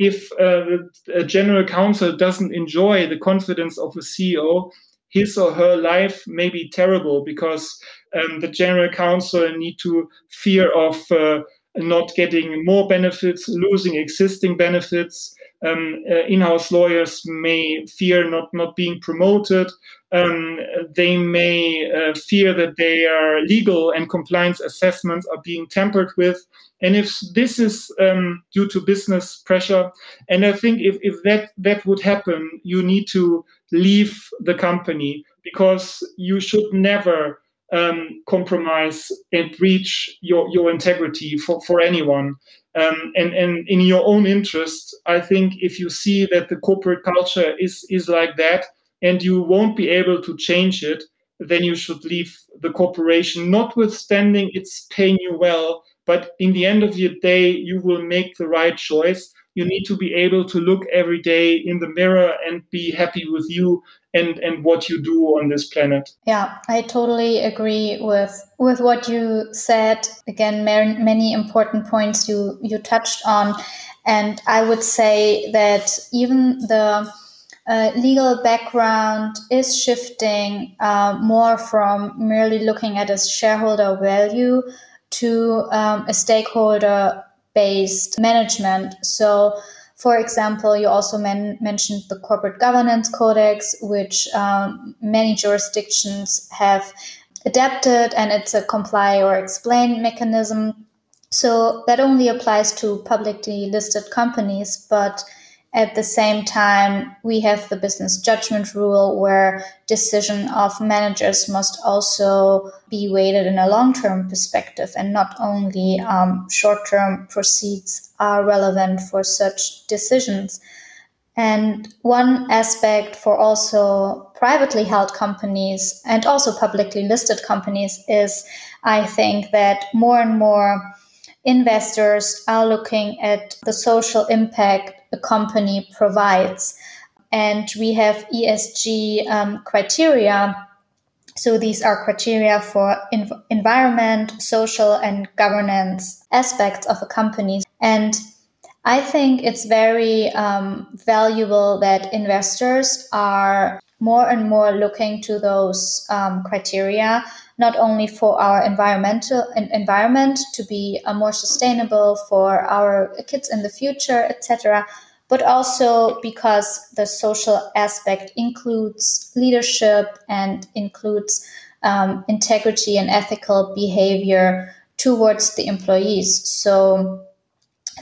if uh, a general counsel doesn't enjoy the confidence of a CEO, his or her life may be terrible because um, the general counsel need to fear of uh, not getting more benefits, losing existing benefits. Um, uh, in-house lawyers may fear not not being promoted. Um, they may uh, fear that their legal and compliance assessments are being tampered with. And if this is um, due to business pressure, and I think if, if that, that would happen, you need to leave the company because you should never um, compromise and breach your, your integrity for, for anyone. Um, and, and in your own interest, I think if you see that the corporate culture is, is like that and you won't be able to change it, then you should leave the corporation, notwithstanding it's paying you well but in the end of the day, you will make the right choice. You need to be able to look every day in the mirror and be happy with you and, and what you do on this planet. Yeah, I totally agree with with what you said. Again, many important points you you touched on, and I would say that even the uh, legal background is shifting uh, more from merely looking at a shareholder value to um, a stakeholder based management. So, for example, you also men- mentioned the corporate governance codex, which um, many jurisdictions have adapted, and it's a comply or explain mechanism. So, that only applies to publicly listed companies, but At the same time, we have the business judgment rule where decision of managers must also be weighted in a long-term perspective and not only um, short-term proceeds are relevant for such decisions. And one aspect for also privately held companies and also publicly listed companies is, I think, that more and more investors are looking at the social impact a company provides. And we have ESG um, criteria. So these are criteria for env- environment, social, and governance aspects of a company. And I think it's very um, valuable that investors are more and more looking to those um, criteria, not only for our environmental environment to be uh, more sustainable for our kids in the future, etc., but also because the social aspect includes leadership and includes um, integrity and ethical behavior towards the employees. So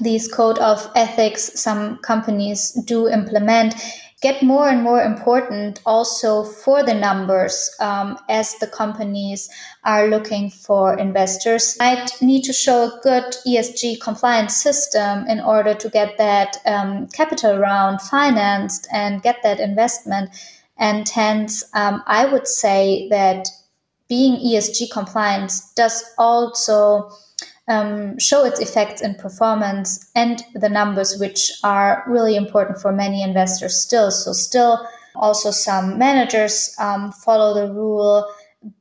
these code of ethics some companies do implement get more and more important also for the numbers um, as the companies are looking for investors. Might need to show a good ESG compliance system in order to get that um, capital round financed and get that investment. And hence, um, I would say that being ESG compliant does also um, show its effects in performance and the numbers, which are really important for many investors still. So, still, also some managers um, follow the rule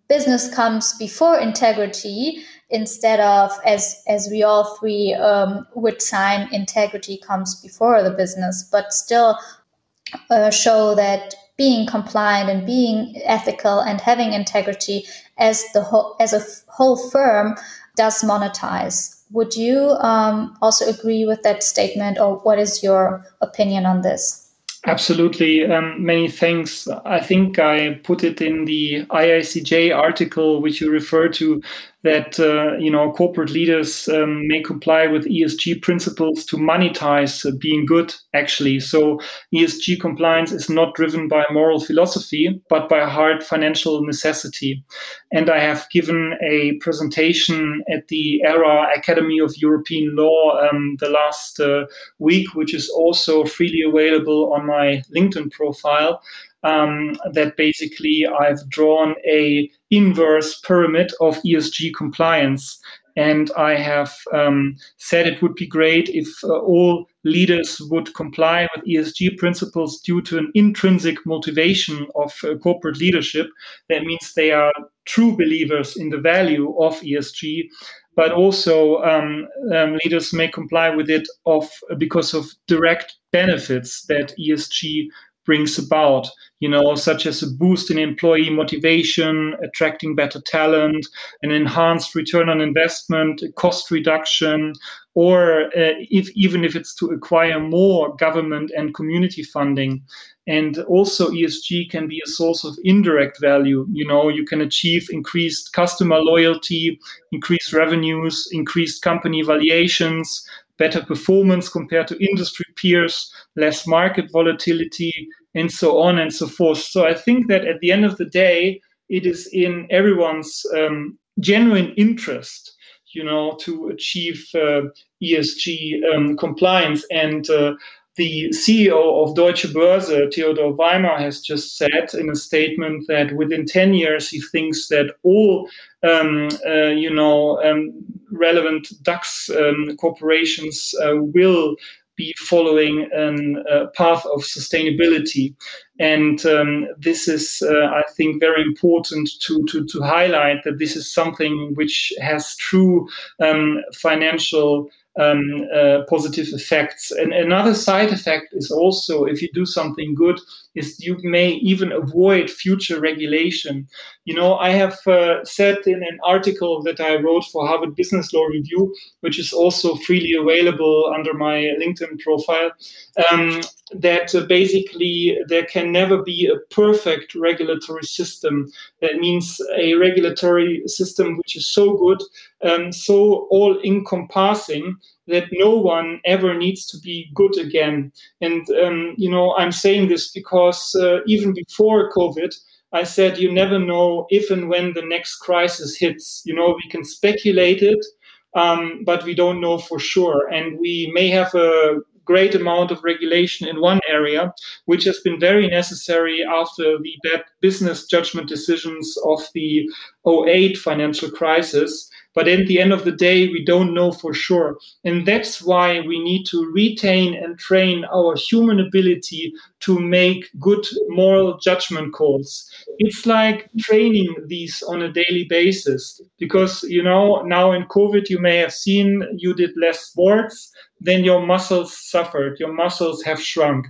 business comes before integrity instead of as as we all three um, would sign integrity comes before the business but still uh, show that being compliant and being ethical and having integrity as the whole as a whole firm does monetize. Would you um, also agree with that statement, or what is your opinion on this? Absolutely. Um, many thanks. I think I put it in the IICJ article, which you refer to, that uh, you know corporate leaders um, may comply with ESG principles to monetize uh, being good. Actually, so ESG compliance is not driven by moral philosophy, but by hard financial necessity. And I have given a presentation at the ERA Academy of European Law um, the last uh, week, which is also freely available on my LinkedIn profile um, that basically I've drawn a inverse pyramid of ESG compliance. And I have um, said it would be great if uh, all leaders would comply with ESG principles due to an intrinsic motivation of uh, corporate leadership. That means they are true believers in the value of ESG, but also um, um, leaders may comply with it of because of direct benefits that ESG brings about, you know, such as a boost in employee motivation, attracting better talent, an enhanced return on investment, cost reduction, or uh, if even if it's to acquire more government and community funding. And also ESG can be a source of indirect value. You know, you can achieve increased customer loyalty, increased revenues, increased company valuations, better performance compared to industry peers, less market volatility, and so on and so forth. So I think that at the end of the day, it is in everyone's um, genuine interest, you know, to achieve uh, ESG um, compliance. And uh, the CEO of Deutsche Börse, Theodor Weimer, has just said in a statement that within 10 years he thinks that all, um, uh, you know, um, relevant DAX um, corporations uh, will be following a uh, path of sustainability. And um, this is, uh, I think, very important to, to, to highlight that this is something which has true um, financial um, uh, positive effects. And another side effect is also if you do something good, is you may even avoid future regulation. You know, I have uh, said in an article that I wrote for Harvard Business Law Review, which is also freely available under my LinkedIn profile, um, that uh, basically there can never be a perfect regulatory system. That means a regulatory system which is so good um, so all encompassing that no one ever needs to be good again. And, um, you know, I'm saying this because uh, even before COVID, I said you never know if and when the next crisis hits. You know, we can speculate it, um, but we don't know for sure. And we may have a great amount of regulation in one area, which has been very necessary after the bad business judgment decisions of the 08 financial crisis. But at the end of the day, we don't know for sure. And that's why we need to retain and train our human ability to make good moral judgment calls. It's like training these on a daily basis because, you know, now in COVID, you may have seen you did less sports then your muscles suffered, your muscles have shrunk.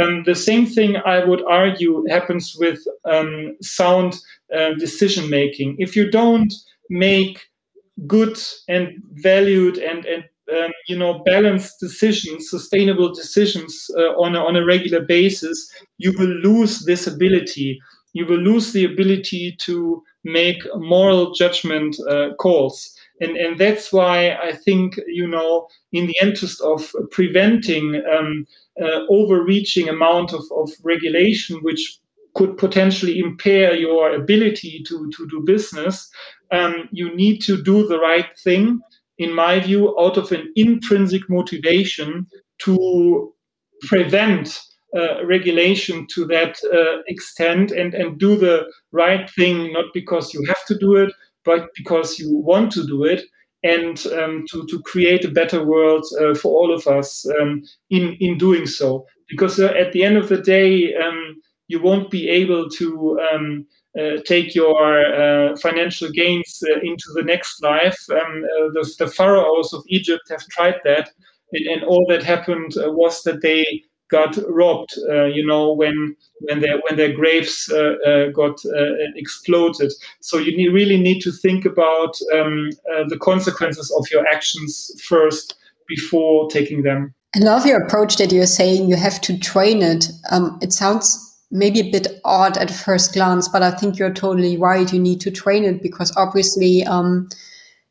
Um, the same thing I would argue happens with um, sound uh, decision making. If you don't make good and valued and, and um, you know balanced decisions, sustainable decisions uh, on a, on a regular basis, you will lose this ability. You will lose the ability to make moral judgment uh, calls and and that's why I think you know in the interest of preventing um, uh, overreaching amount of, of regulation which could potentially impair your ability to to do business um, you need to do the right thing in my view out of an intrinsic motivation to prevent uh, regulation to that uh, extent and, and do the right thing, not because you have to do it, but because you want to do it and um, to, to create a better world uh, for all of us um, in, in doing so. Because uh, at the end of the day, um, you won't be able to um, take your uh, financial gains uh, into the next life. Um, uh, the, the pharaohs of Egypt have tried that, and, all that happened was that they got robbed. Uh, you know, when when their when their graves uh, uh, got uh, exploded. So you really need to think about um, uh, the consequences of your actions first before taking them. I love your approach that you're saying you have to train it. Um, it sounds maybe a bit odd at first glance, but I think you're totally right. You need to train it because obviously, um,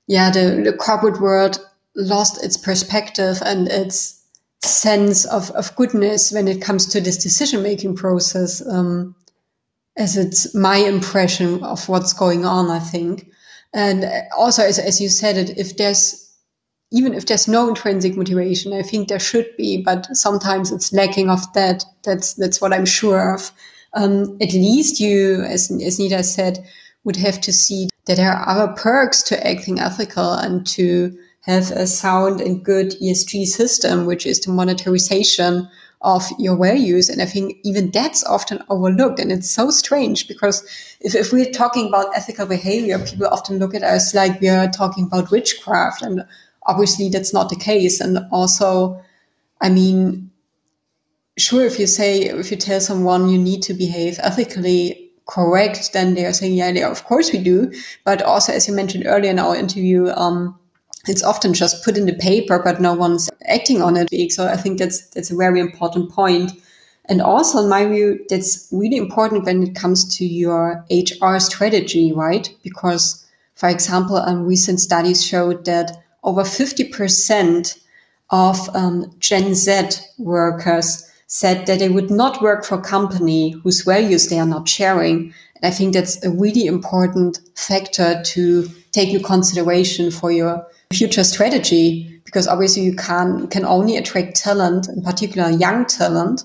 yeah, the, the corporate world lost its perspective and its sense of, of goodness when it comes to this decision making process, um, as it's my impression of what's going on, I think. And also, as, as you said it, if there's even if there's no intrinsic motivation, I think there should be, but sometimes it's lacking of that. That's that's what I'm sure of. Um, at least you, as as Nida said, would have to see that there are other perks to acting ethical and to have a sound and good ESG system, which is the monetarization of your values. And I think even that's often overlooked. And it's so strange because if, if we're talking about ethical behavior, people often look at us like we are talking about witchcraft. And obviously that's not the case. And also, I mean, sure, if you say, if you tell someone you need to behave ethically, correct, then they're saying, yeah, yeah, of course we do. But also, as you mentioned earlier in our interview, um, it's often just put in the paper, but no one's acting on it. So I think that's that's a very important point. And also, in my view, that's really important when it comes to your HR strategy, right? Because, for example, um, recent studies showed that over 50% of um, Gen Z workers said that they would not work for a company whose values they are not sharing. And I think that's a really important factor to take into consideration for your future strategy because obviously you can can only attract talent, in particular young talent,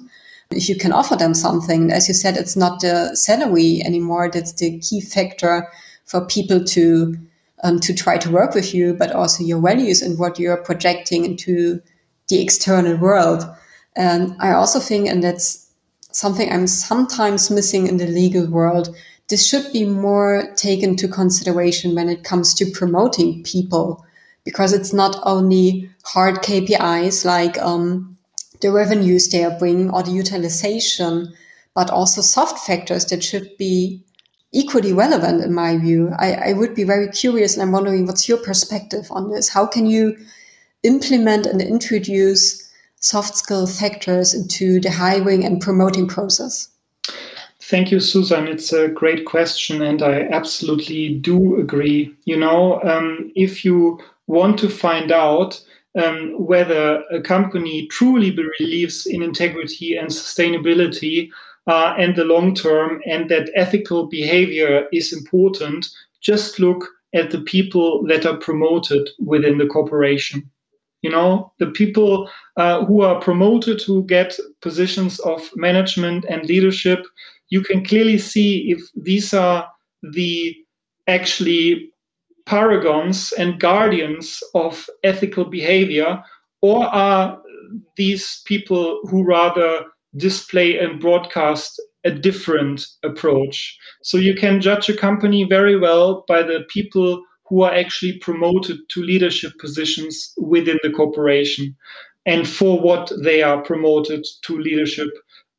if you can offer them something. As you said, it's not the salary anymore that's the key factor for people to um, to try to work with you, but also your values and what you're projecting into the external world. And I also think, and that's something I'm sometimes missing in the legal world, this should be more taken to consideration when it comes to promoting people because it's not only hard KPIs like um, the revenues they are bringing or the utilization, but also soft factors that should be equally relevant in my view. I, I would be very curious and I'm wondering what's your perspective on this? How can you implement and introduce soft skill factors into the hiring and promoting process? Thank you, Susan. It's a great question, and I absolutely do agree. You know, um, if you want to find out um, whether a company truly believes in integrity and sustainability uh, and the long term, and that ethical behavior is important, just look at the people that are promoted within the corporation. You know, the people uh, who are promoted, who get positions of management and leadership, you can clearly see if these are the actually paragons and guardians of ethical behavior, or are these people who rather display and broadcast a different approach? So you can judge a company very well by the people who are actually promoted to leadership positions within the corporation and for what they are promoted to leadership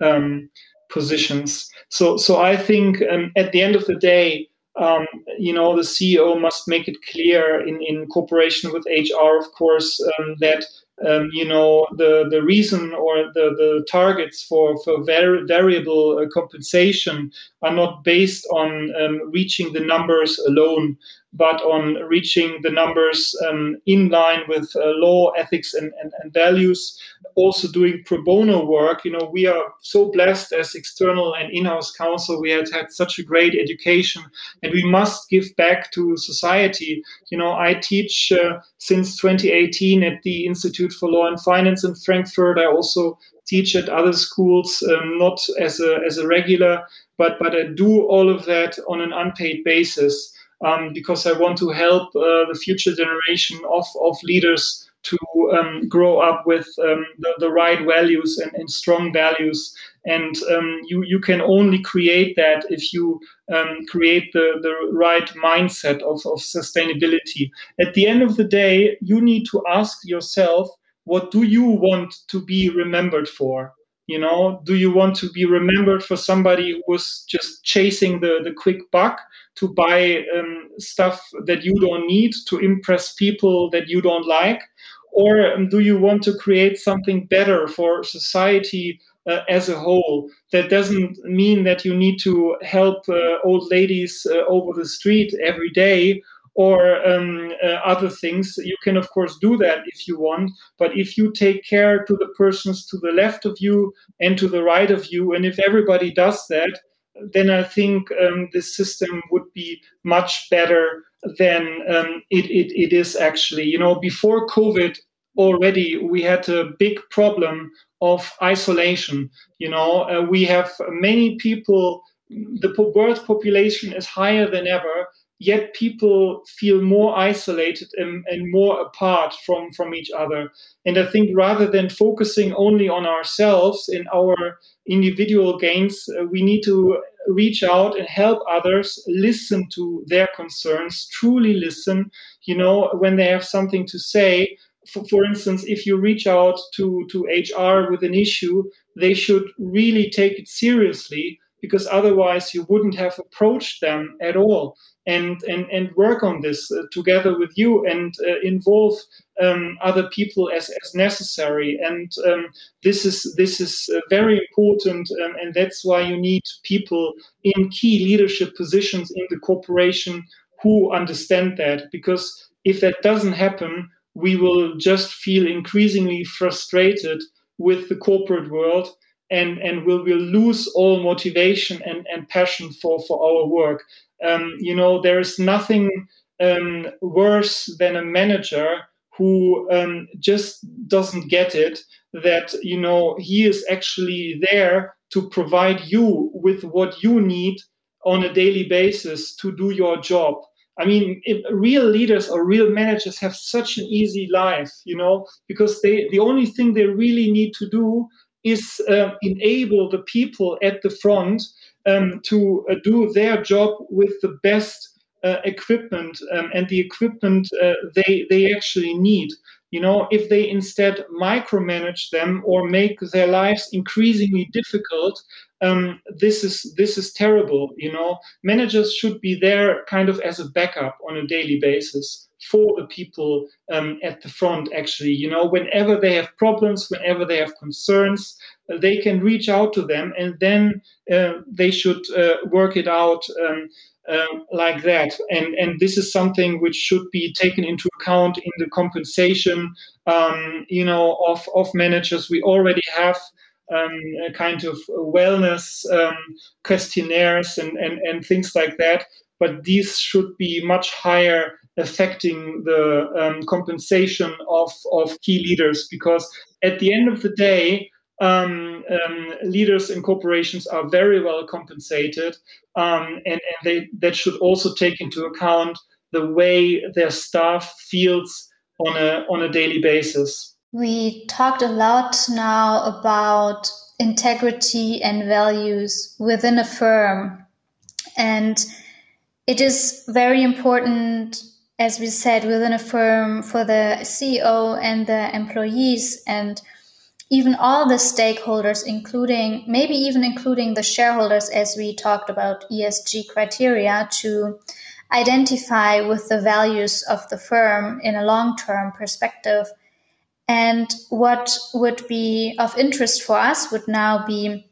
um, positions. So, so I think um, at the end of the day, um, you know, the CEO must make it clear in, in cooperation with HR, of course, um, that um, you know the the reason or the the targets for for var- variable uh, compensation are not based on um, reaching the numbers alone but on reaching the numbers um, in line with uh, law, ethics, and, and, and, values. Also doing pro bono work. You know, we are so blessed as external and in-house counsel. We had had such a great education, and we must give back to society. You know, I teach uh, since 2018 at the Institute for Law and Finance in Frankfurt. I also teach at other schools, um, not as a as a regular, but but I do all of that on an unpaid basis um, because I want to help uh, the future generation of, of leaders to um, grow up with um, the, the, right values and, and, strong values. And um, you, you can only create that if you um, create the, the right mindset of, of sustainability. At the end of the day, you need to ask yourself, what do you want to be remembered for? You know, do you want to be remembered for somebody who was just chasing the, the quick buck? to buy um, stuff that you don't need to impress people that you don't like? Or um, do you want to create something better for society uh, as a whole? That doesn't mean that you need to help uh, old ladies uh, over the street every day or um, uh, other things. You can, of course, do that if you want. But if you take care to the persons to the left of you and to the right of you, and if everybody does that, then I think um, the system would be much better than um, it, it, it is actually. You know, before COVID, already we had a big problem of isolation. You know, uh, we have many people, the world population is higher than ever, yet people feel more isolated and, and, more apart from, from each other. And I think rather than focusing only on ourselves and our individual gains, uh, we need to reach out and help others listen to their concerns, truly listen, you know, when they have something to say. For, for instance, if you reach out to, to HR with an issue, they should really take it seriously because otherwise you wouldn't have approached them at all and and, and work on this uh, together with you and uh, involve um, other people as, as necessary. And um, this is this is uh, very important um, and that's why you need people in key leadership positions in the corporation who understand that because if that doesn't happen we will just feel increasingly frustrated with the corporate world and and we will lose all motivation and, and passion for for our work. Um, you know there is nothing um, worse than a manager who um, just doesn't get it that you know he is actually there to provide you with what you need on a daily basis to do your job. I mean, real leaders or real managers have such an easy life, you know, because they the only thing they really need to do is uh, enable the people at the front um, to uh, do their job with the best uh, equipment um, and the equipment uh, they they actually need. You know, if they instead micromanage them or make their lives increasingly difficult, um, this is this is terrible. You know, managers should be there kind of as a backup on a daily basis for the people um, at the front actually you know whenever they have problems whenever they have concerns they can reach out to them and then uh, they should uh, work it out um, um, like that. And, and this is something which should be taken into account in the compensation, um, you know, of, of managers. We already have um, a kind of wellness um, questionnaires and, and, and things like that. But these should be much higher affecting the um, compensation of, of key leaders because at the end of the day, um, um, leaders in corporations are very well compensated, um, and, and they, that should also take into account the way their staff feels on a on a daily basis. We talked a lot now about integrity and values within a firm, and it is very important as we said, within a firm for the CEO and the employees and even all the stakeholders, including maybe even including the shareholders, as we talked about ESG criteria, to identify with the values of the firm in a long term perspective. And what would be of interest for us would now be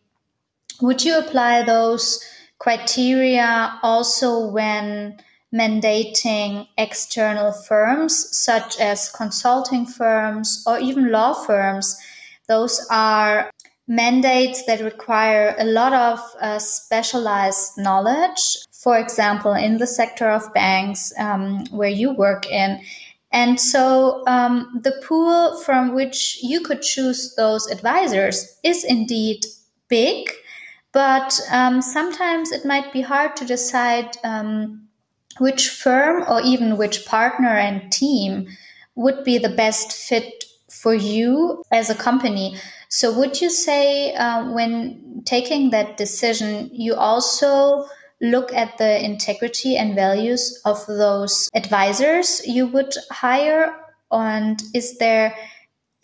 would you apply those criteria also when mandating external firms such as consulting firms or even law firms? Those are mandates that require a lot of uh, specialized knowledge. For example, in the sector of banks um, where you work in. And so um, the pool from which you could choose those advisors is indeed big, but um, sometimes it might be hard to decide um, which firm or even which partner and team would be the best fit for you as a company. So, would you say uh, when taking that decision, you also look at the integrity and values of those advisors you would hire? And is there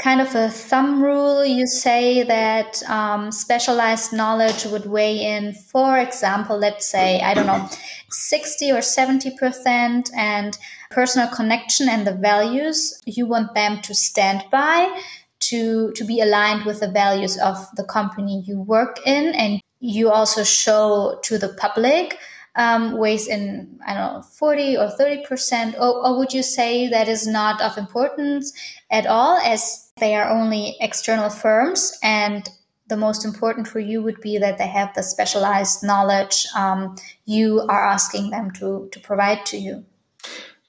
kind of a thumb rule you say that um, specialized knowledge would weigh in, for example, let's say, I don't know, 60 or 70%, and personal connection and the values, you want them to stand by to, to be aligned with the values of the company you work in, and you also show to the public um, weighs in, I don't know, 40 or 30%? Or, or would you say that is not of importance at all as they are only external firms and the most important for you would be that they have the specialized knowledge um, you are asking them to, to provide to you?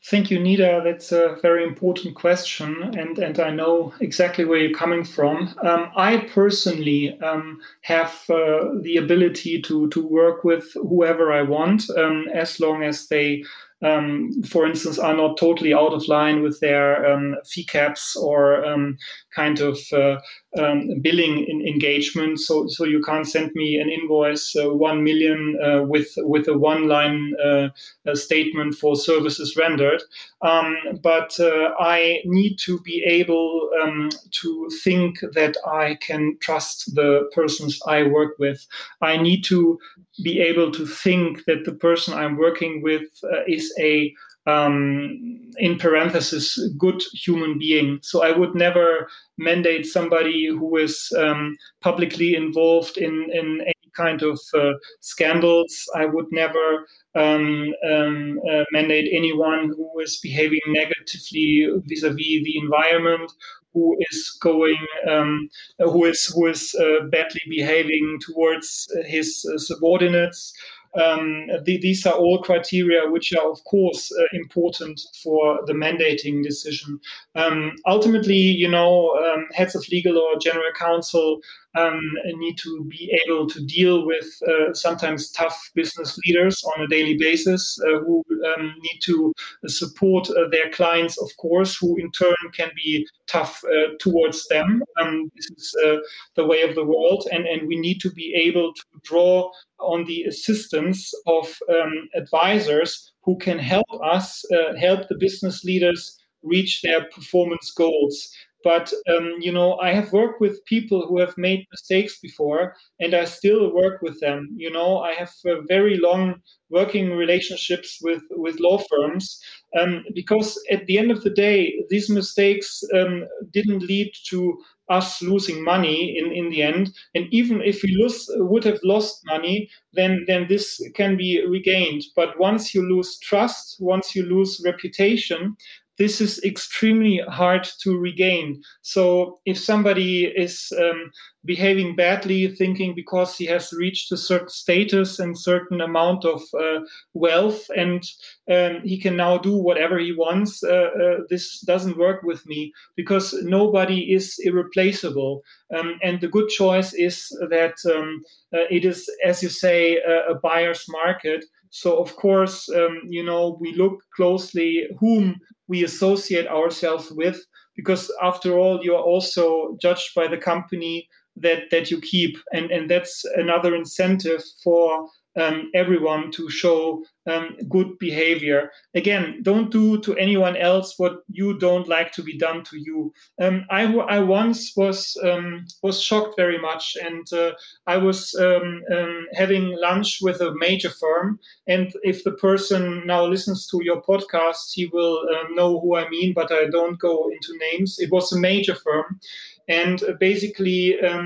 Thank you, Nida. That's a very important question, and, and I know exactly where you're coming from. Um, I personally um, have uh, the ability to, to work with whoever I want um, as long as they um, for instance, are not totally out of line with their um, fee caps or um, kind of uh, um, billing in engagement. So, so you can't send me an invoice uh, one million uh, with with a one line uh, statement for services rendered. Um, but uh, I need to be able um, to think that I can trust the persons I work with. I need to be able to think that the person I'm working with uh, a um, in parenthesis good human being. So I would never mandate somebody who is um, publicly involved in in any kind of uh, scandals. I would never um, um, uh, mandate anyone who is behaving negatively vis-a-vis the environment who is going, um, who is who is uh, badly behaving towards his uh, subordinates. Um, the, these are all criteria which are, of course, uh, important for the mandating decision. Um, ultimately, you know, um, heads of legal or general counsel um, need to be able to deal with uh, sometimes tough business leaders on a daily basis uh, who um, need to support uh, their clients, of course, who in turn can be tough uh, towards them. Um, this is uh, the way of the world, and, and we need to be able to draw on the assistance of um, advisors who can help us, uh, help the business leaders reach their performance goals. But um, you know i have worked with people who have made mistakes before and i still work with them you know i have uh, very long working relationships with with law firms um, because at the end of the day these mistakes um, didn't lead to us losing money in, in the end. And even if we lose, would have lost money, then, then this can be regained. But once you lose trust, once you lose reputation, this is extremely hard to regain. So if somebody is um, behaving badly, thinking because he has reached a certain status and certain amount of uh, wealth, and um, he can now do whatever he wants, uh, uh, this doesn't work with me because nobody is irreplaceable. Um, and the good choice is that um, uh, it is, as you say, a, a buyer's market. So of course, um, you know, we look closely whom we associate ourselves with, because after all, you are also judged by the company that that you keep, and and that's another incentive for um, everyone to show um, good behavior. Again, don't do to anyone else what you don't like to be done to you. Um, I, I once was um, was shocked very much, and uh, I was um, um, having lunch with a major firm. And if the person now listens to your podcast, he will uh, know who I mean. But I don't go into names. It was a major firm, and basically uh,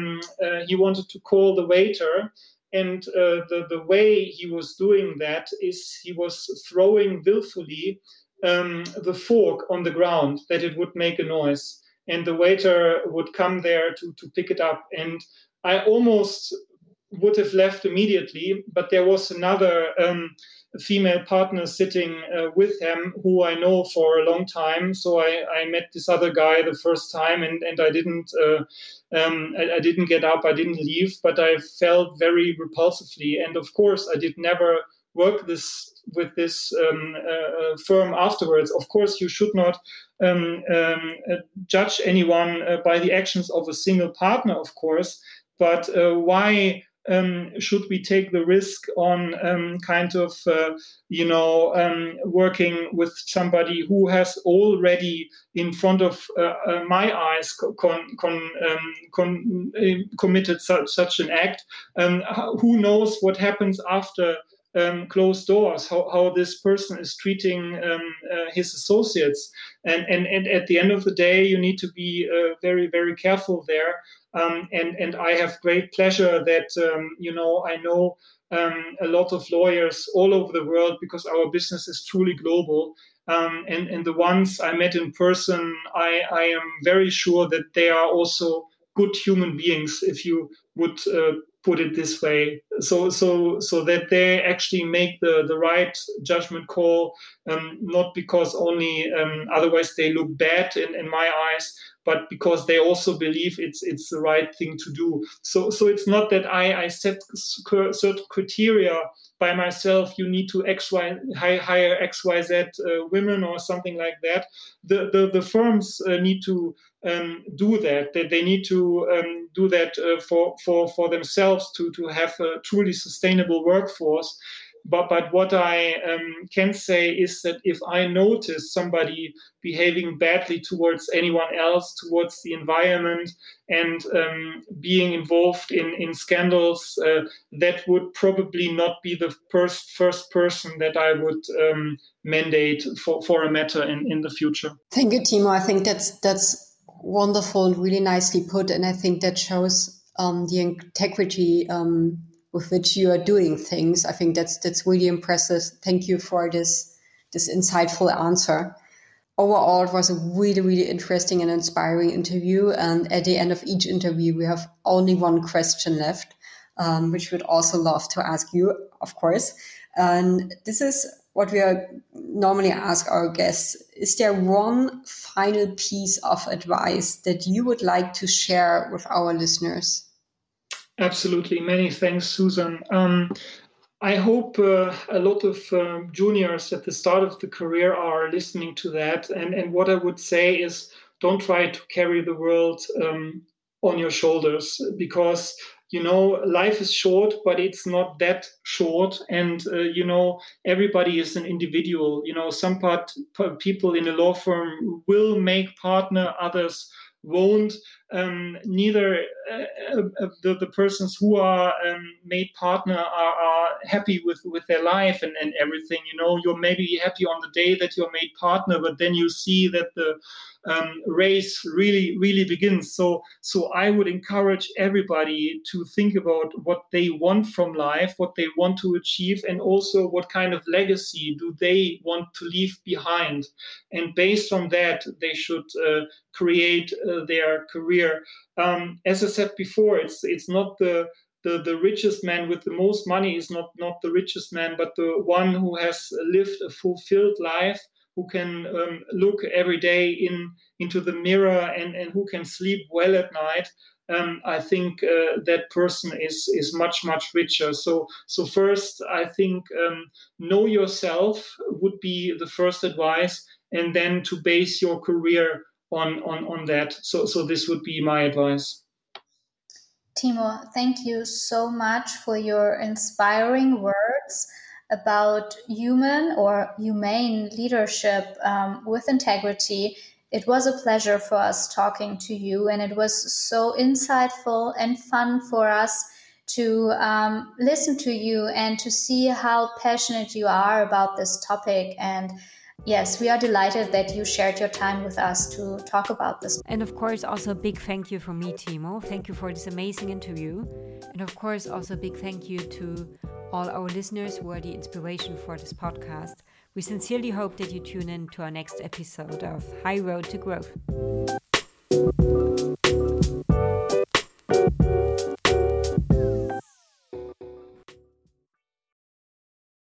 he wanted to call the waiter and uh, the, the way he was doing that is he was throwing willfully um, the fork on the ground that it would make a noise. And the waiter would come there to, to pick it up. And I almost would have left immediately, but there was another um, female partner sitting uh, with him who I know for a long time. So I, I met this other guy the first time, and and I didn't uh, um, I, I, didn't get up, I didn't leave, but I felt very repulsively. And of course, I did never work this with this um, uh, uh firm afterwards. Of course, you should not um, um uh, judge anyone uh, by the actions of a single partner, of course. But why um, should we take the risk on um, kind of uh, you know um, working with somebody who has already in front of uh, uh, my eyes con, con, um, con, uh, committed such, such an act? Um, who knows what happens after um, closed doors, how, how this person is treating um, uh, his associates. And, and, and at the end of the day, you need to be uh, very, very careful there. Um, and, and I have great pleasure that, um, you know, I know um, a lot of lawyers all over the world because our business is truly global. Um, and, and the ones I met in person, I, I am very sure that they are also good human beings, if you would uh, put it this way. So so so that they actually make the the right judgment call um, not because only um, otherwise they look bad in, in my eyes but because they also believe it's it's the right thing to do. So so it's not that i i set certain criteria by myself you need to x y hire x y z uh, women or something like that the the, the firms uh, need to um, do that. That they need to um, do that uh, for, for, for themselves to, to have a truly sustainable workforce. But, but what I um, can say is that if I notice somebody behaving badly towards anyone else, towards the environment, and um, being involved in, in scandals, uh, that would probably not be the first, first person that I would um, mandate for, for a matter in, in the future. Thank you, Timo. I think that's that's wonderful and really nicely put. And I think that shows um, the integrity um, with which you are doing things. I think that's that's really impressive. Thank you for this this insightful answer. Overall, it was a really, really interesting and inspiring interview. And at the end of each interview, we have only one question left, um, which we'd also love to ask you, of course. And this is what we normally ask our guests. Is there one final piece of advice that you would like to share with our listeners? Absolutely. Many thanks, Susan. Um, I hope uh, a lot of um, juniors at the start of the career are listening to that. And, and what I would say is don't try to carry the world um, on your shoulders because you know life is short but it's not that short and uh, you know everybody is an individual you know some part people in a law firm will make partner others won't um, neither uh, uh, the, the persons who are um, made partner are, are happy with, with their life and, and everything. You know, you're maybe happy on the day that you're made partner, but then you see that the um, race really really begins so so i would encourage everybody to think about what they want from life what they want to achieve and also what kind of legacy do they want to leave behind and based on that they should uh, create uh, their career um, as i said before it's it's not the the, the richest man with the most money is not, not the richest man, but the one who has lived a fulfilled life who can um, look every day in into the mirror and, and who can sleep well at night um, I think uh, that person is is much much richer. So so first, I think um, know yourself would be the first advice, and then to base your career on on on that. So so this would be my advice. Timo, thank you so much for your inspiring words about human or humane leadership um, with integrity. It was a pleasure for us talking to you, and it was so insightful and fun for us to um, listen to you and to see how passionate you are about this topic. And yes, we are delighted that you shared your time with us to talk about this. And of course, also a big thank you from me, Timo. Thank you for this amazing interview. And of course, also a big thank you to all our listeners who are the inspiration for this podcast. We sincerely hope that you tune in to our next episode of High Road to Growth.